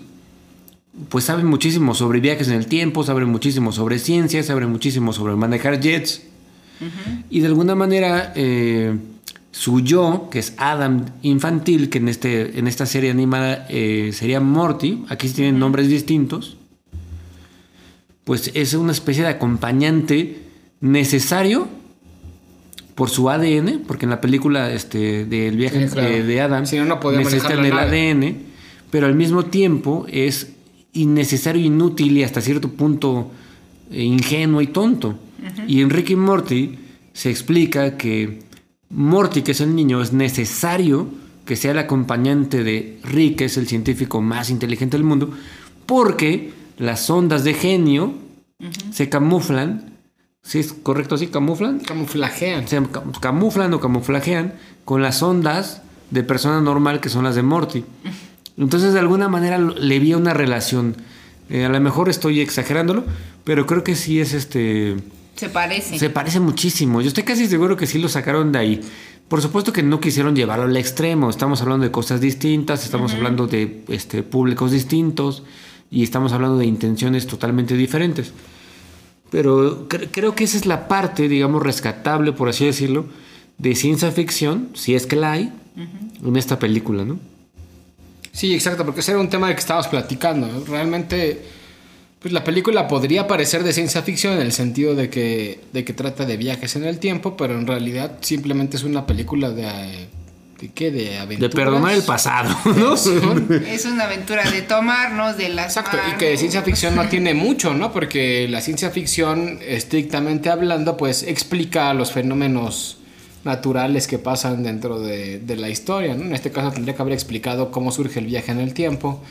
pues sabe muchísimo sobre viajes en el tiempo, sabe muchísimo sobre ciencia, sabe muchísimo sobre manejar jets. Y de alguna manera eh, su yo, que es Adam infantil, que en, este, en esta serie animada eh, sería Morty, aquí sí tienen nombres distintos, pues es una especie de acompañante necesario por su ADN, porque en la película este, del viaje Sí, claro. eh, de Adam Si no, necesitan el. ADN, pero al mismo tiempo es innecesario, inútil y hasta cierto punto eh, ingenuo y tonto. Y en Rick y Morty se explica que Morty, que es el niño, es necesario que sea el acompañante de Rick, que es el científico más inteligente del mundo, porque las ondas de genio se camuflan. ¿Sí es correcto así? ¿Camuflan? Camuflajean. se cam- camuflan o camuflajean con las ondas de persona normal que son las de Morty. Entonces, de alguna manera le vi una relación. Eh, a lo mejor estoy exagerándolo, pero creo que sí es este. Se parece. Se parece muchísimo. Yo estoy casi seguro que sí lo sacaron de ahí. Por supuesto que no quisieron llevarlo al extremo. Estamos hablando de cosas distintas, estamos hablando de este, públicos distintos y estamos hablando de intenciones totalmente diferentes. Pero cre- creo que esa es la parte, digamos, rescatable, por así decirlo, de ciencia ficción, si es que la hay, en esta película, ¿no? Sí, exacto, porque ese era un tema del que estábamos platicando. ¿no? Realmente, pues la película podría parecer de ciencia ficción en el sentido de que, de que trata de viajes en el tiempo, pero en realidad simplemente es una película de... ¿De qué? De De aventuras. perdonar el pasado, ¿no? Es una aventura de tomarnos de las Exacto, y manos. que de ciencia ficción no tiene mucho, ¿no? Porque la ciencia ficción, estrictamente hablando, pues explica los fenómenos naturales que pasan dentro de, de la historia, ¿no? En este caso tendría que haber explicado cómo surge el viaje en el tiempo.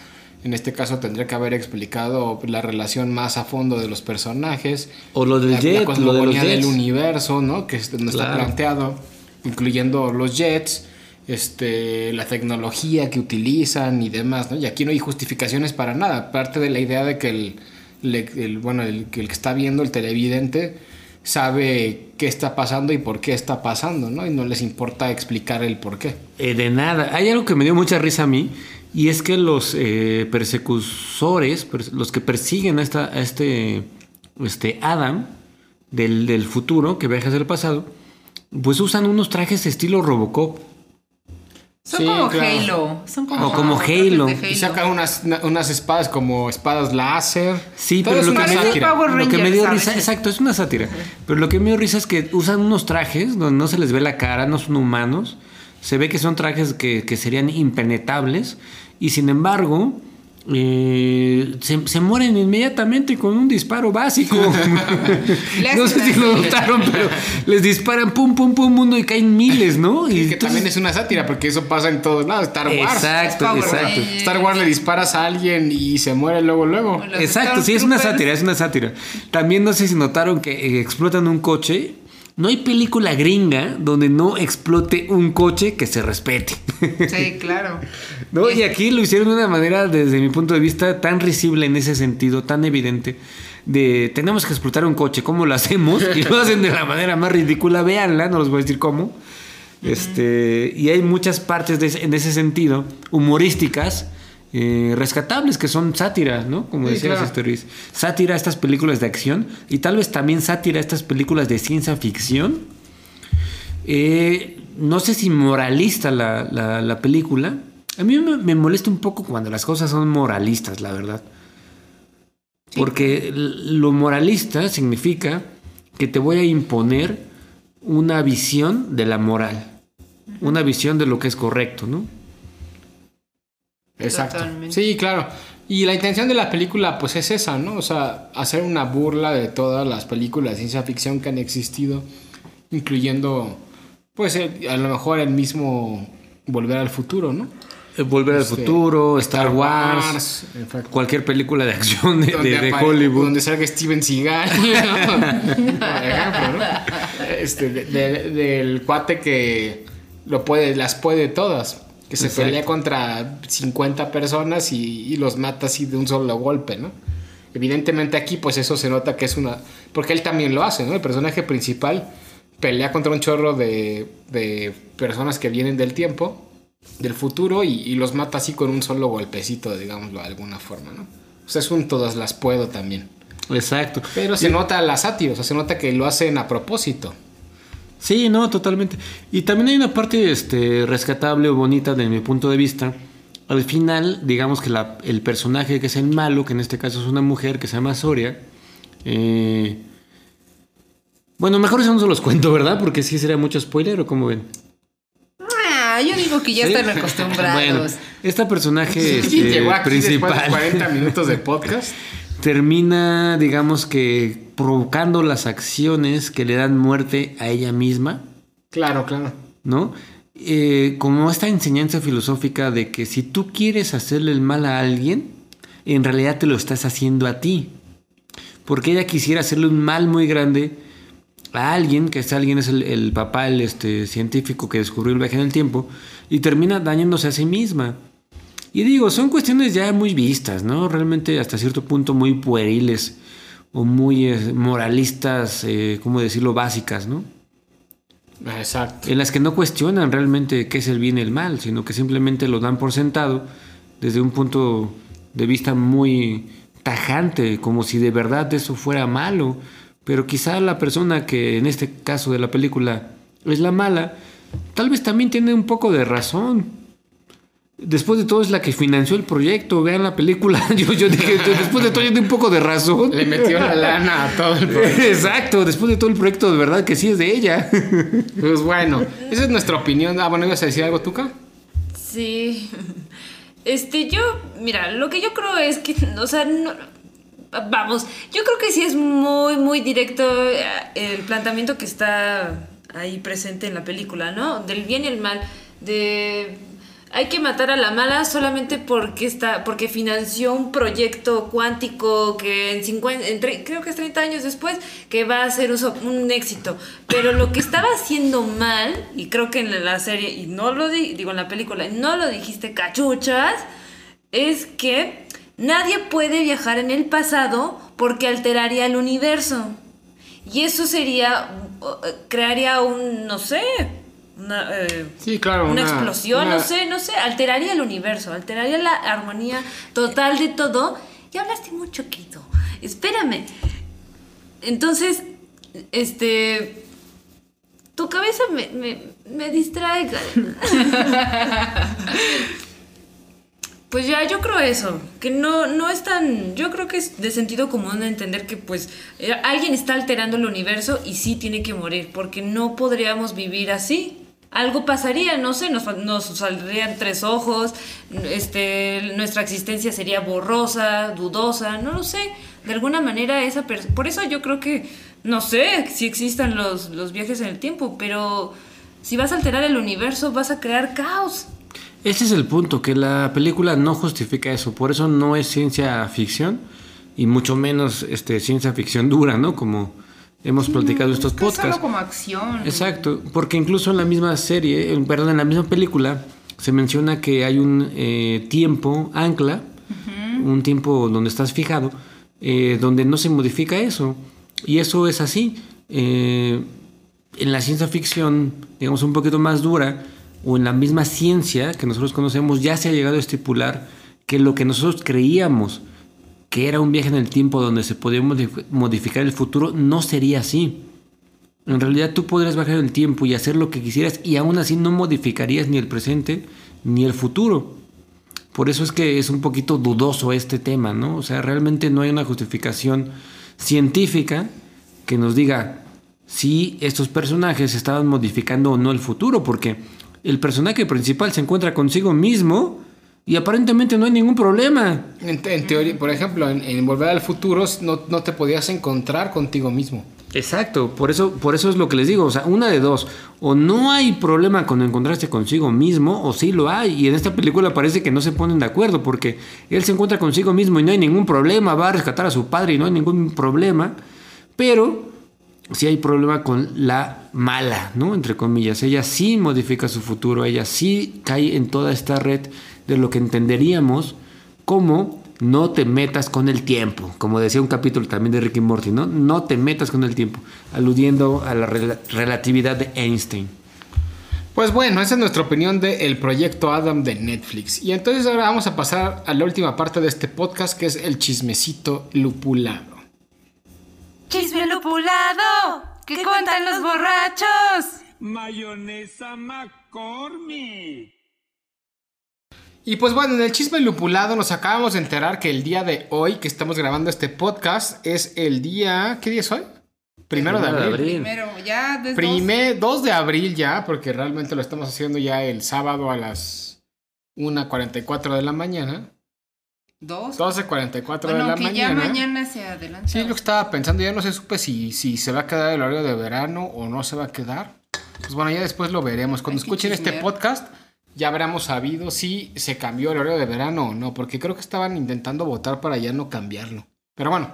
En este caso tendría que haber explicado la relación más a fondo de los personajes. O lo del la, jet, la lo de los del jets. universo, ¿no? Que no está Claro. planteado, incluyendo los jets, este, la tecnología que utilizan y demás, ¿no? Y aquí no hay justificaciones para nada. Parte de la idea de que el, bueno, el que está viendo, el televidente, sabe qué está pasando y por qué está pasando, ¿no? Y no les importa explicar el por qué. Eh, de nada. Hay algo que me dio mucha risa a mí y es que los eh, persecutores, pers- los que persiguen a, esta, a este, este Adam del, del futuro que viaja hacia el pasado, pues usan unos trajes estilo Robocop. Son Sí, como claro. Halo. Son como, O como Halo. Y sacan unas, na- unas espadas como espadas láser. Sí, Todo pero lo que, sátira. Power lo que me dio risa, exacto, es una sátira. Pero lo que me dio risa es que usan unos trajes donde no se les ve la cara, no son humanos. Se ve que son trajes que, que serían impenetrables. Y sin embargo, eh, se, se mueren inmediatamente con un disparo básico. No sé si lo notaron, pero les disparan pum, pum, pum, mundo y caen miles, ¿no? Y Y que entonces- también es una sátira, porque eso pasa en todos lados. Star Wars. Exacto, Power exacto. Star Wars le disparas a alguien y se muere luego, luego. Exacto, sí, es una sátira, es una sátira. También no sé si notaron que eh, explotan un coche. No hay película gringa donde no explote un coche que se respete. Sí, claro. ¿No? Y aquí lo hicieron de una manera, desde mi punto de vista, tan risible en ese sentido, tan evidente. De tenemos que explotar un coche, ¿cómo lo hacemos? Y lo hacen de la manera más ridícula, véanla, no les voy a decir cómo. Este, y hay muchas partes de en ese sentido, humorísticas, eh, rescatables, que son sátira, ¿no? Como Sí, decías, claro. Sátira a estas películas de acción y tal vez también sátira a estas películas de ciencia ficción. Eh, no sé si moralista la, la- la película. A mí me, me molesta un poco cuando las cosas son moralistas, la verdad. Porque lo moralista significa que te voy a imponer una visión de la moral. Una visión de lo que es correcto, ¿no? Exacto. Totalmente. Sí, claro. Y la intención de la película, pues es esa, ¿no? O sea, hacer una burla de todas las películas de ciencia ficción que han existido, incluyendo, pues, el- a lo mejor el mismo Volver al Futuro, ¿no? Eh, Volver Este, al futuro, Star, Wars, cualquier película de acción de, Donde de- Hollywood. Donde salga Steven Seagal. ¿no? Por ejemplo, ¿no? Este, de- de- del cuate que lo puede, las puede todas. Que se Exacto. pelea contra 50 personas y, y los mata así de un solo golpe, ¿no? Evidentemente aquí pues eso se nota que es una... Porque él también lo hace, ¿no? El personaje principal pelea contra un chorro de, de personas que vienen del tiempo, del futuro, y, y los mata así con un solo golpecito, digámoslo de alguna forma, ¿no? O sea, es un todas las puedo también. Exacto. Pero se nota la sátira, o sea, se nota que lo hacen a propósito. Sí, no, totalmente. Y también hay una parte este, rescatable o bonita de mi punto de vista. Al final, digamos que la- el personaje que es el malo, que en este caso es una mujer que se llama Soria, eh, bueno, mejor eso no se los cuento, ¿verdad? Porque sí sería mucho spoiler o como ven. Ah, yo digo que ya ¿Sí? están acostumbrados. Bueno, este personaje este, Llegó aquí después de principal 40 minutos de podcast. termina, digamos que, provocando las acciones que le dan muerte a ella misma. Claro, claro. ¿no? Eh, como esta enseñanza filosófica de que si tú quieres hacerle el mal a alguien, en realidad te lo estás haciendo a ti. Porque ella quisiera hacerle un mal muy grande a alguien, que este alguien es el, el papá, el este, científico que descubrió el viaje en el tiempo, y termina dañándose a sí misma. Y digo, son cuestiones ya muy vistas, ¿no? Realmente hasta cierto punto muy pueriles o muy eh, moralistas, eh, ¿cómo decirlo?, básicas, ¿no? Exacto. en las que no cuestionan realmente qué es el bien y el mal, sino que simplemente lo dan por sentado desde un punto de vista muy tajante, como si de verdad eso fuera malo. Pero quizá la persona que en este caso de la película es la mala, tal vez también tiene un poco de razón. Después de todo es la que financió el proyecto. Vean la película. Yo, yo dije, después de todo tiene un poco de razón. Le metió la lana a todo el proyecto. Exacto, después de todo el proyecto, de verdad que sí es de ella. Pues bueno, esa es nuestra opinión. Ah, bueno, ¿ibas a decir algo, Tuca? Sí. Este, yo, mira, lo que yo creo es que, o sea, no, vamos, yo creo que sí es muy, muy directo eh, el planteamiento que está ahí presente en la película, ¿no? Del bien y el mal, de hay que matar a la mala solamente porque está porque financió un proyecto cuántico que en 50 en tre- creo que es 30 años después que va a ser un éxito. Pero lo que estaba haciendo mal y creo que en la serie y no lo di- digo en la película no lo dijiste cachuchas es que nadie puede viajar en el pasado porque alteraría el universo. Y eso sería uh, crearía un no sé una, eh, Sí, claro. una, una- explosión, una- no sé, no sé, alteraría el universo, alteraría la armonía total de todo. Ya hablaste mucho, Quito. Espérame. Entonces, este. Tu cabeza me, me, me distrae. Pues ya, yo creo eso, que no, no es tan, yo creo que es de sentido común entender que pues eh, alguien está alterando el universo y sí tiene que morir, porque no podríamos vivir así. Algo pasaría, no sé, nos, saldrían tres ojos, este, nuestra existencia sería borrosa, dudosa, no lo sé. De alguna manera esa por eso yo creo que, no sé si existan los, los viajes en el tiempo, pero si vas a alterar el universo vas a crear caos. Ese es el punto, que la película no justifica eso. Por eso no es ciencia ficción y mucho menos este, ciencia ficción dura, ¿no? Como hemos platicado estos Es que podcasts. solo como acción. Exacto, porque incluso en la misma serie, perdón, en la misma película, se menciona que hay un eh, tiempo ancla, un tiempo donde estás fijado, eh, donde no se modifica eso. Y eso es así. Eh, en la ciencia ficción, digamos, un poquito más dura, o en la misma ciencia que nosotros conocemos, ya se ha llegado a estipular que lo que nosotros creíamos que era un viaje en el tiempo donde se podía modif- modificar el futuro, no sería así. En realidad tú podrías bajar el tiempo y hacer lo que quisieras y aún así no modificarías ni el presente ni el futuro. Por eso es que es un poquito dudoso este tema, ¿no? O sea, realmente no hay una justificación científica que nos diga si estos personajes estaban modificando o no el futuro, porque el personaje principal se encuentra consigo mismo y aparentemente no hay ningún problema. En, en teoría, por ejemplo, en, en Volver al Futuro no, no te podías encontrar contigo mismo. Exacto, por eso, por eso es lo que les digo, o sea, una de dos, o no hay problema con encontrarse consigo mismo, o sí lo hay, y en esta película parece que no se ponen de acuerdo, porque él se encuentra consigo mismo y no hay ningún problema, va a rescatar a su padre y no hay ningún problema, pero sí hay problema con la mala, ¿no? Entre comillas, ella sí modifica su futuro, ella sí cae en toda esta red de lo que entenderíamos como no te metas con el tiempo, como decía un capítulo también de Ricky Morty, ¿no? No te metas con el tiempo, aludiendo a la rela- relatividad de Einstein. Pues bueno, esa es nuestra opinión del proyecto Adam de Netflix. Y entonces ahora vamos a pasar a la última parte de este podcast, que es el chismecito lupulado. ¡Chisme lupulado! ¿Qué cuentan los borrachos? Mayonesa McCormick. Y pues bueno, en el chisme lupulado nos acabamos de enterar que el día de hoy que estamos grabando este podcast es el día... ¿Qué día es hoy? Primero de abril. Primero, ya desde Primer 2 de abril ya, porque realmente lo estamos haciendo ya el sábado a las 1.44 de la mañana. dos. 12.44 de Bueno, la que mañana. ya mañana se adelanta. Sí, lo que estaba pensando, ya no se supe si, si se va a quedar el horario de verano o no se va a quedar. Pues bueno, ya después lo veremos. Cuando Hay escuchen este podcast, ya habremos sabido si se cambió el horario de verano o no, porque creo que estaban intentando votar para ya no cambiarlo. Pero bueno,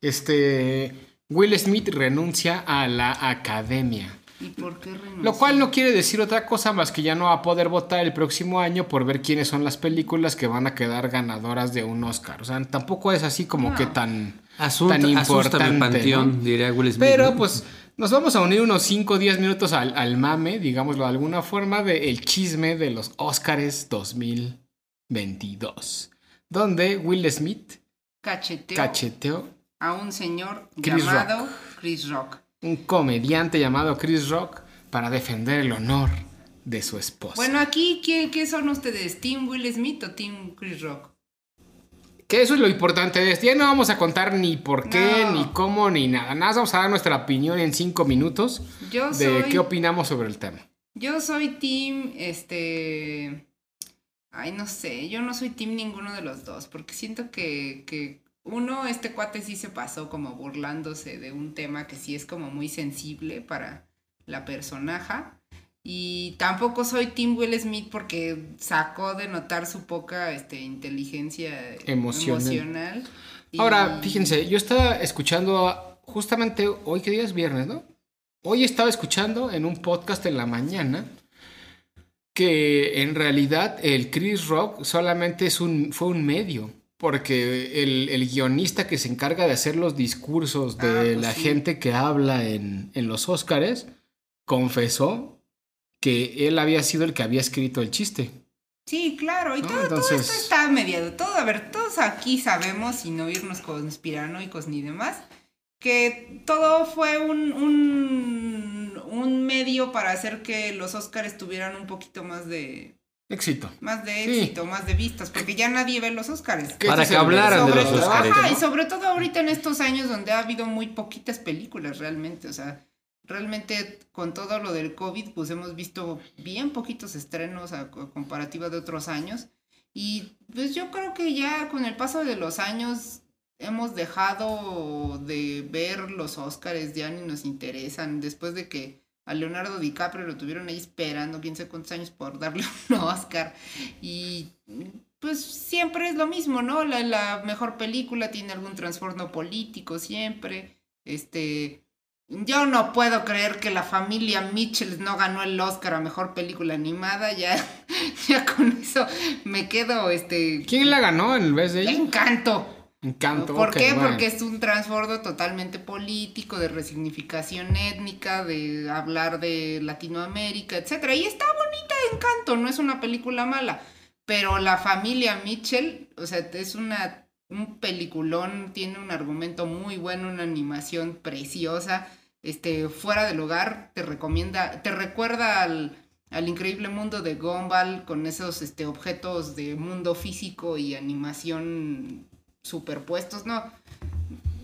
este Will Smith renuncia a la academia. ¿Y por qué renunció? Lo cual no quiere decir otra cosa más que ya no va a poder votar el próximo año por ver quiénes son las películas que van a quedar ganadoras de un Oscar. O sea, tampoco es así como No. que tan, Asunta, tan importante. panteón, ¿no? diría Will Smith. Pero pues nos vamos a unir unos 5 o 10 minutos al, al mame, digámoslo de alguna forma, del chisme de los Oscars 2022. Donde Will Smith Cacheteó cacheteó a un señor Chris llamado Chris Rock. un comediante llamado Chris Rock para defender el honor de su esposa. Bueno, aquí, ¿qué, qué son ustedes? ¿Team Will Smith o Team Chris Rock? Que eso es lo importante de esto. Ya no vamos a contar ni por qué, No. ni cómo, ni nada. Nada más vamos a dar nuestra opinión en cinco minutos Yo de soy, qué opinamos sobre el tema. yo soy Team, este... Ay, no sé, yo no soy Team ninguno de los dos, porque siento que, que uno, este cuate sí se pasó como burlándose de un tema que sí es como muy sensible para la personaja. Y tampoco soy Team Will Smith porque sacó de notar su poca este, inteligencia Emocional. emocional. y- Ahora, fíjense, yo estaba escuchando justamente hoy, que día es viernes, ¿no? Hoy estaba escuchando en un podcast en la mañana que en realidad el Chris Rock solamente es un, fue un medio. Porque el, el guionista que se encarga de hacer los discursos de Ah, pues la sí. gente que habla en, en los Óscares confesó que él había sido el que había escrito el chiste. Sí, claro, y No, todo, todo entonces- esto está mediado. Todo, a ver, todos aquí sabemos, sin no irnos conspiranoicos ni demás, que todo fue un, un, un medio para hacer que los Oscars tuvieran un poquito más de Éxito. más de Sí. éxito, más de vistas, porque ya nadie ve los Oscars. Que Para que hablaran de los Óscares, Ajá, ¿no? y sobre todo ahorita en estos años donde ha habido muy poquitas películas realmente, o sea, realmente con todo lo del COVID, pues hemos visto bien poquitos estrenos a co- comparativa de otros años. Y pues yo creo que ya con el paso de los años hemos dejado de ver los Óscares, ya ni nos interesan, después de que a Leonardo DiCaprio lo tuvieron ahí esperando quién sabe cuántos años por darle un Oscar. Y pues siempre es lo mismo, ¿no? La, la mejor película tiene algún trastorno político siempre. Este. Yo no puedo creer que la familia Mitchell no ganó el Oscar a mejor película animada. Ya, ya con eso me quedo, este. ¿Quién la ganó en vez de ella? Encanto. Encanto. ¿Por qué? bueno. Porque es un transbordo totalmente político, de resignificación étnica, de hablar de Latinoamérica, etcétera. Y está bonita Encanto, no es una película mala. Pero la familia Mitchell, o sea, es una un peliculón, tiene un argumento muy bueno, una animación preciosa. Este, fuera del hogar, te recomienda, te recuerda al, al increíble mundo de Gumball con esos este, objetos de mundo físico y animación superpuestos, no.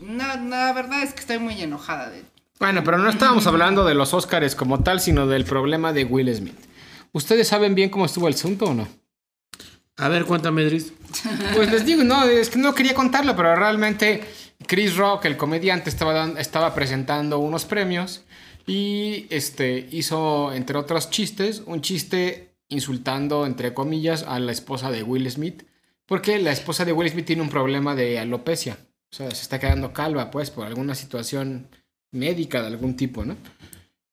No, no, la verdad es que estoy muy enojada de Bueno, pero no estábamos hablando de los Óscares como tal, sino del problema de Will Smith. ¿Ustedes saben bien cómo estuvo el asunto o no? A ver, cuéntame, Dris. Pues les digo, no, es que no quería contarlo, pero realmente Chris Rock, el comediante, estaba, presentando unos premios y este, hizo, entre otros chistes, un chiste insultando, entre comillas, a la esposa de Will Smith, porque la esposa de Will Smith tiene un problema de alopecia. O sea, se está quedando calva, pues, por alguna situación médica de algún tipo, ¿no?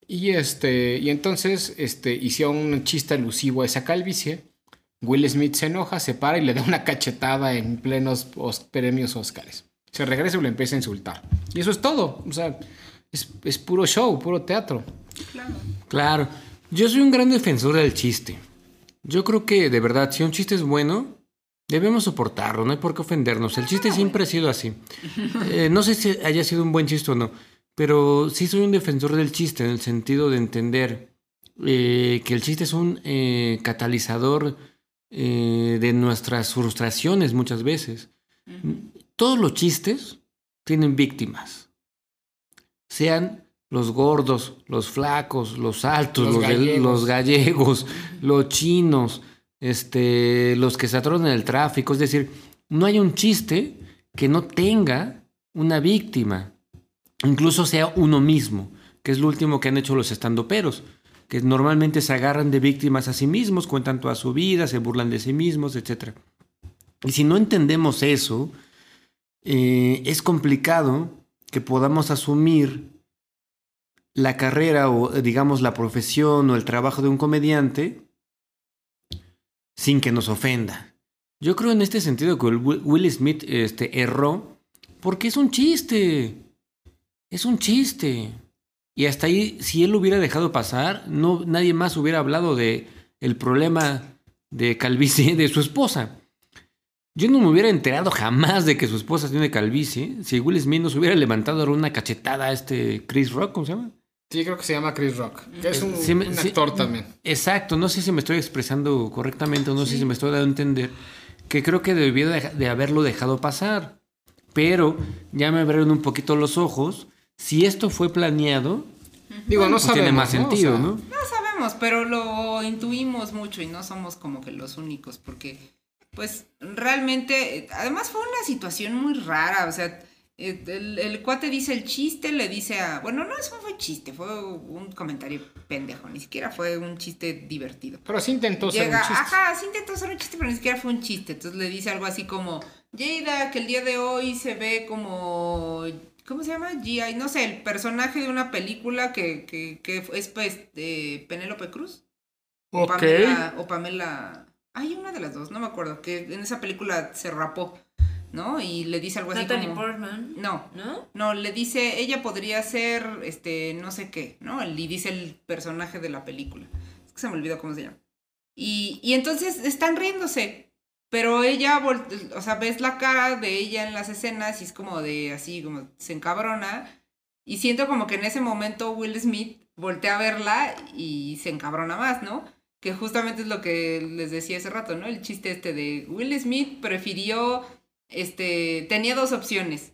Y este, entonces, este, un chiste alusivo a esa calvicie. Will Smith se enoja, se para y le da una cachetada en plenos os- premios Óscares. Se regresa y lo empieza a insultar. Y eso es todo. O sea, es, es puro show, puro teatro. Claro, yo soy un gran defensor del chiste. Yo creo que, de verdad, si un chiste es bueno, debemos soportarlo, no hay por qué ofendernos. El chiste siempre ha sido así. Eh, no sé si haya sido un buen chiste o no, pero sí soy un defensor del chiste en el sentido de entender eh, que el chiste es un eh, catalizador de nuestras frustraciones muchas veces. Todos los chistes tienen víctimas. Sean los gordos, los flacos, los altos, Los gallegos, los chinos, este, los que se atoran en el tráfico. Es decir, no hay un chiste que no tenga una víctima. Incluso sea uno mismo, que es lo último que han hecho los estandoperos, que normalmente se agarran de víctimas a sí mismos, cuentan toda su vida, se burlan de sí mismos, etc. Y si no entendemos eso, eh, es complicado que podamos asumir la carrera o digamos la profesión o el trabajo de un comediante sin que nos ofenda. Yo creo en este sentido que Will Smith este, erró porque es un chiste. Es un chiste. Y hasta ahí, si él lo hubiera dejado pasar, no, nadie más hubiera hablado de el problema de calvicie de su esposa. Yo no me hubiera enterado jamás de que su esposa tiene calvicie si Will Smith nos hubiera levantado una cachetada a este Chris Rock, ¿cómo se llama? Sí, creo que se llama Chris Rock. Que es un, me- un sí, actor también. Exacto, no sé si me estoy expresando correctamente o no sé si me estoy dando a entender que creo que debió de, de haberlo dejado pasar. Pero ya me abrieron un poquito los ojos. Si esto fue planeado, Digo, no pues sabemos. tiene más ¿no? O sentido, sea, ¿no? No sabemos, pero lo intuimos mucho y no somos como que los únicos, porque pues realmente, además fue una situación muy rara, o sea, eh, el, el cuate dice el chiste, le dice a, bueno, no, eso no fue chiste, fue un comentario pendejo, ni siquiera fue un chiste divertido. Pero sí intentó ser Llega, un chiste. ajá, sí intentó hacer un chiste, pero ni siquiera fue un chiste. Entonces le dice algo así como, Jada, que el día de hoy se ve como, ¿cómo se llama? G.I., no sé, el personaje de una película que, que, que es pues de Penélope Cruz. O Ok. Pamela, o Pamela, hay una de las dos, no me acuerdo, que en esa película se rapó, ¿no? Y le dice algo así Natalie como... Portman. No, ¿No? no, le dice, ella podría ser, este, no sé qué, ¿no? Y dice el personaje de la película. Es que se me olvidó cómo se llama. Y, y entonces están riéndose, pero ella, o sea, ves la cara de ella en las escenas y es como de, así, como se encabrona. Y siento como que en ese momento Will Smith voltea a verla y se encabrona más, ¿no? Que justamente es lo que les decía hace rato, ¿no? El chiste este de Will Smith prefirió, este, tenía dos opciones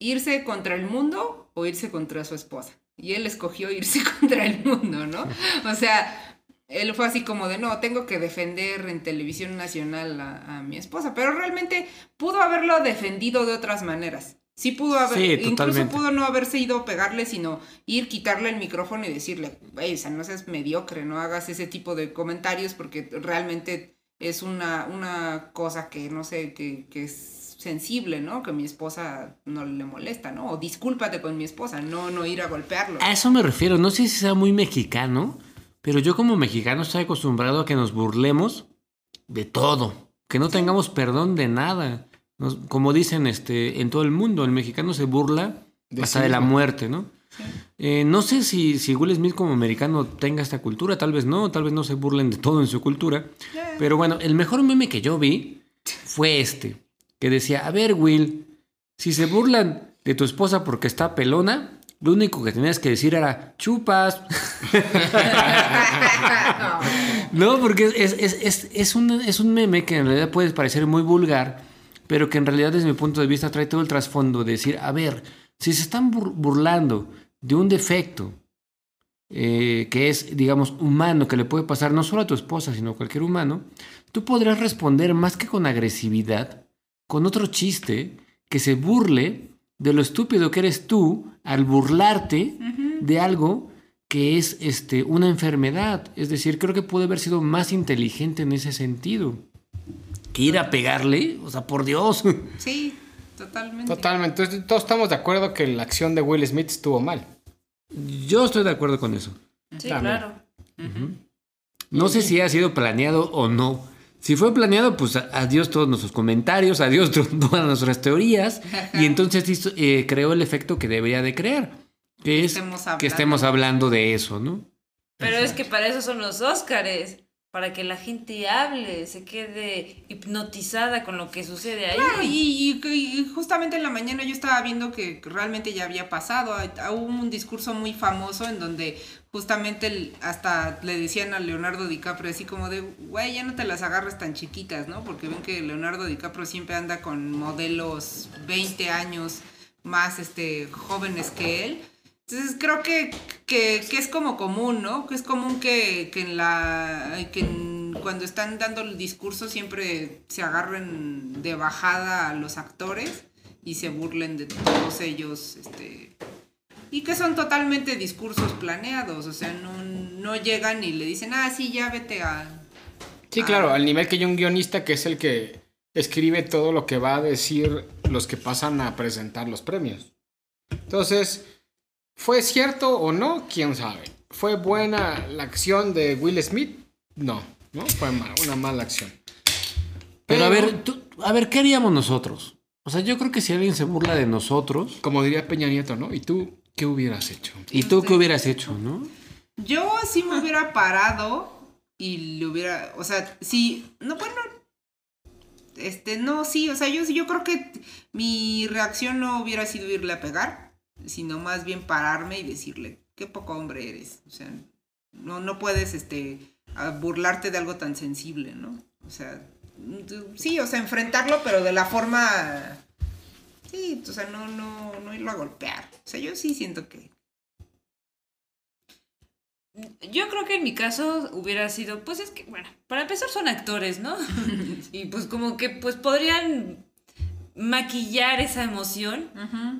irse contra el mundo o irse contra su esposa. Y él escogió irse contra el mundo, ¿no? O sea, él fue así como de, no, tengo que defender en televisión nacional a, a mi esposa, pero realmente pudo haberlo defendido de otras maneras. Sí pudo haber, Sí, incluso totalmente. pudo no haberse ido a pegarle, sino ir, quitarle el micrófono y decirle, güey, o sea, no seas mediocre, no hagas ese tipo de comentarios porque realmente es una, una cosa que, no sé, que, que es sensible, ¿no? Que mi esposa no le molesta, ¿no? O discúlpate con mi esposa, no, no ir a golpearlo. A eso me refiero. No sé si sea muy mexicano, pero yo como mexicano estoy acostumbrado a que nos burlemos de todo. Que no tengamos perdón de nada. Nos- como dicen este, en todo el mundo, el mexicano se burla De hasta sí de la muerte, ¿no? Eh, no sé si, si Will Smith como americano tenga esta cultura, tal vez no, tal vez no se burlen de todo en su cultura. Pero bueno, el mejor meme que yo vi fue este, que decía, a ver Will, si se burlan de tu esposa porque está pelona, lo único que tenías que decir era, chupas. No, porque es, es, es, es un, es un meme que en realidad puede parecer muy vulgar, pero que en realidad desde mi punto de vista trae todo el trasfondo de decir, a ver, si se están bur- burlando de un defecto eh, que es, digamos, humano, que le puede pasar no solo a tu esposa, sino a cualquier humano, tú podrás responder más que con agresividad, con otro chiste que se burle de lo estúpido que eres tú al burlarte de algo que es este, una enfermedad. Es decir, creo que puede haber sido más inteligente en ese sentido. Que ir a pegarle, o sea, por Dios. Sí, totalmente. Totalmente. Entonces, todos estamos de acuerdo que la acción de Will Smith estuvo mal. Yo estoy de acuerdo con eso. Sí, También. claro. No sé si ha sido planeado o no. Si fue planeado, pues adiós todos nuestros comentarios, adiós to- todas nuestras teorías. Y entonces hizo- eh, creó el efecto que debería de crear. Que es estemos que hablando. estemos hablando de eso, ¿no? Pero es que para eso son los Óscares. Para que la gente hable, se quede hipnotizada con lo que sucede ahí. Claro, y, y- y justamente en la mañana yo estaba viendo que realmente ya había pasado. Hay- Hubo un discurso muy famoso en donde justamente hasta le decían a Leonardo DiCaprio así como de, güey, ya no te las agarres tan chiquitas, ¿no? Porque ven que Leonardo DiCaprio siempre anda con modelos 20 años más este, jóvenes que él. Entonces creo que, que, que es como común, ¿no? Que es común que, que en la que en- cuando están dando el discurso siempre se agarren de bajada a los actores y se burlen de todos ellos, este y que son totalmente discursos planeados, o sea, no, no llegan y le dicen, ah, sí, ya vete a... Sí, claro, al nivel que hay un guionista que es el que escribe todo lo que va a decir los que pasan a presentar los premios. Entonces, ¿fue cierto o no? ¿Quién sabe? ¿Fue buena la acción de Will Smith? No, no fue ma- una mala acción. Pero a ver, tú- a ver, ¿qué haríamos nosotros? O sea, yo creo que si alguien se burla de nosotros, Como diría Peña Nieto, ¿no? ¿Y tú qué hubieras hecho? ¿y tú qué hubieras hecho, no? Yo sí me hubiera parado y le hubiera, o sea, sí, no, bueno, este, no, sí, o sea, yo, yo creo que mi reacción no hubiera sido irle a pegar, sino más bien pararme y decirle, qué poco hombre eres. O sea, no, no puedes este, burlarte de algo tan sensible, ¿no? O sea, sí, o sea, enfrentarlo, pero de la forma... Sí, o sea, no, no, no irlo a golpear. O sea, yo sí siento que... Yo creo que en mi caso hubiera sido, pues es que, bueno, para empezar son actores, ¿no? y pues como que pues podrían maquillar esa emoción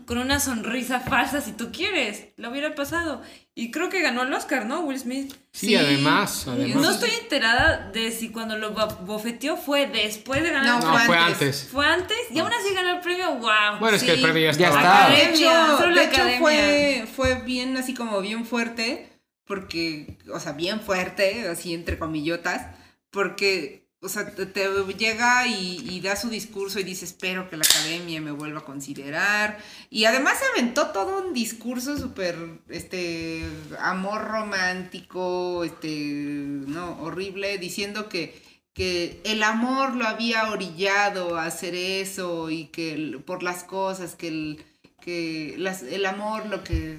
con una sonrisa falsa si tú quieres. Lo hubiera pasado. Y creo que ganó el Oscar, ¿no? Will Smith. Sí, Sí. además. No estoy enterada de si cuando lo bo- bofeteó fue después de ganar No, el No, premio. fue antes. Fue antes y aún así ganó el premio. ¡Wow! Bueno, es que el premio ya está. De hecho, de hecho fue, fue bien, así como bien fuerte, porque, o sea, bien fuerte, así entre comillotas, porque, o sea, te, llega y, da su discurso y dice, espero que la academia me vuelva a considerar. Y además se aventó todo un discurso súper, este, amor romántico, este, no, horrible, diciendo que que el amor lo había orillado a hacer eso y que por las cosas que el que el amor lo que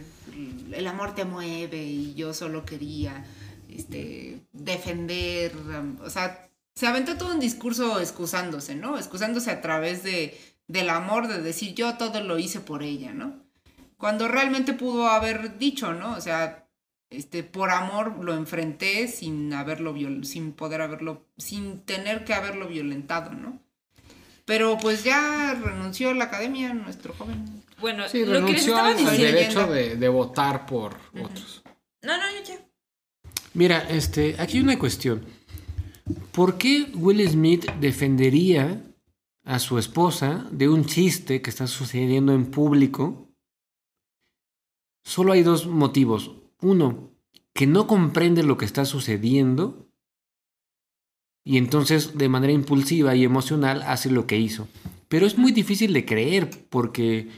el amor te mueve y yo solo quería este defender o sea se aventó todo un discurso excusándose no excusándose a través de del amor de decir yo todo lo hice por ella no cuando realmente pudo haber dicho no o sea este, por amor lo enfrenté sin haberlo viol sin poder haberlo, sin tener que haberlo violentado, ¿no? Pero pues ya renunció a la academia nuestro joven. Bueno, Sí, lo que les renunció estaba al diciendo. derecho de, de votar por otros. No, no, yo ya. Mira, este, aquí hay una cuestión. ¿Por qué Will Smith defendería a su esposa de un chiste que está sucediendo en público? Solo hay dos motivos. Uno, que no comprende lo que está sucediendo y entonces de manera impulsiva y emocional hace lo que hizo. Pero es muy difícil de creer porque,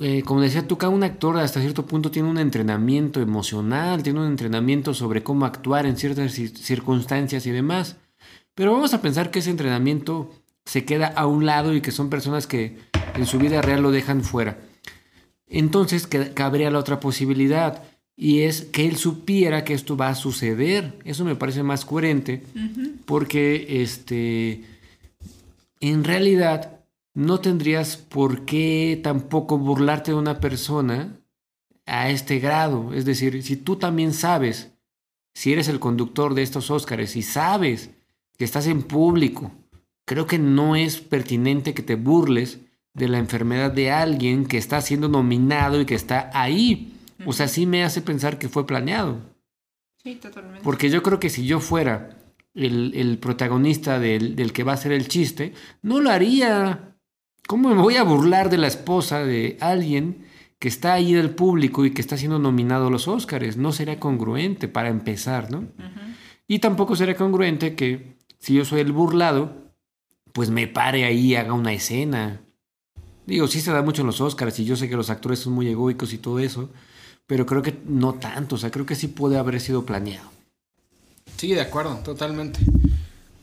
eh, como decía tú, cada un actor hasta cierto punto tiene un entrenamiento emocional, tiene un entrenamiento sobre cómo actuar en ciertas ci- circunstancias y demás. Pero vamos a pensar que ese entrenamiento se queda a un lado y que son personas que en su vida real lo dejan fuera. Entonces que- cabría la otra posibilidad y es que él supiera que esto va a suceder. Eso me parece más coherente porque este en realidad no tendrías por qué tampoco burlarte de una persona a este grado. Es decir, si tú también sabes, si eres el conductor de estos Óscares y sabes que estás en público, creo que no es pertinente que te burles de la enfermedad de alguien que está siendo nominado y que está ahí. O sea, sí me hace pensar que fue planeado. Sí, totalmente. Porque yo creo que si yo fuera el, el protagonista del, del que va a ser el chiste, no lo haría. ¿Cómo me voy a burlar de la esposa de alguien que está ahí del público y que está siendo nominado a los Óscares? No sería congruente para empezar, ¿no? Y tampoco sería congruente que si yo soy el burlado, pues me pare ahí y haga una escena. Digo, sí se da mucho en los Óscares y yo sé que los actores son muy egoicos y todo eso, pero creo que no tanto, o sea, creo que sí puede haber sido planeado. Sí, de acuerdo, totalmente.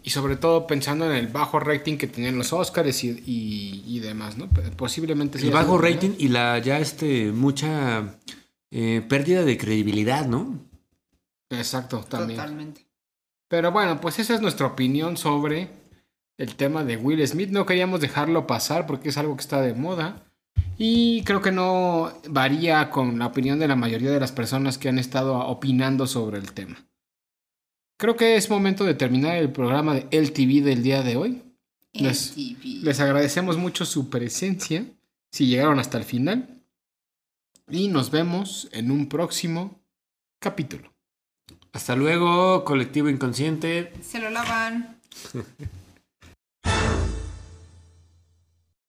Y sobre todo pensando en el bajo rating que tenían los Oscars y, y- y demás, ¿no? Posiblemente El bajo rating y la ya este mucha eh, pérdida de credibilidad, ¿no? Exacto, también. Totalmente. Pero bueno, pues esa es nuestra opinión sobre el tema de Will Smith. No queríamos dejarlo pasar porque es algo que está de moda. Y creo que no varía con la opinión de la mayoría de las personas que han estado opinando sobre el tema. Creo que es momento de terminar el programa de LTV del día de hoy. Les-. Les agradecemos mucho su presencia, si llegaron hasta el final. Y nos vemos en un próximo capítulo. Hasta luego, colectivo inconsciente. Se lo lavan.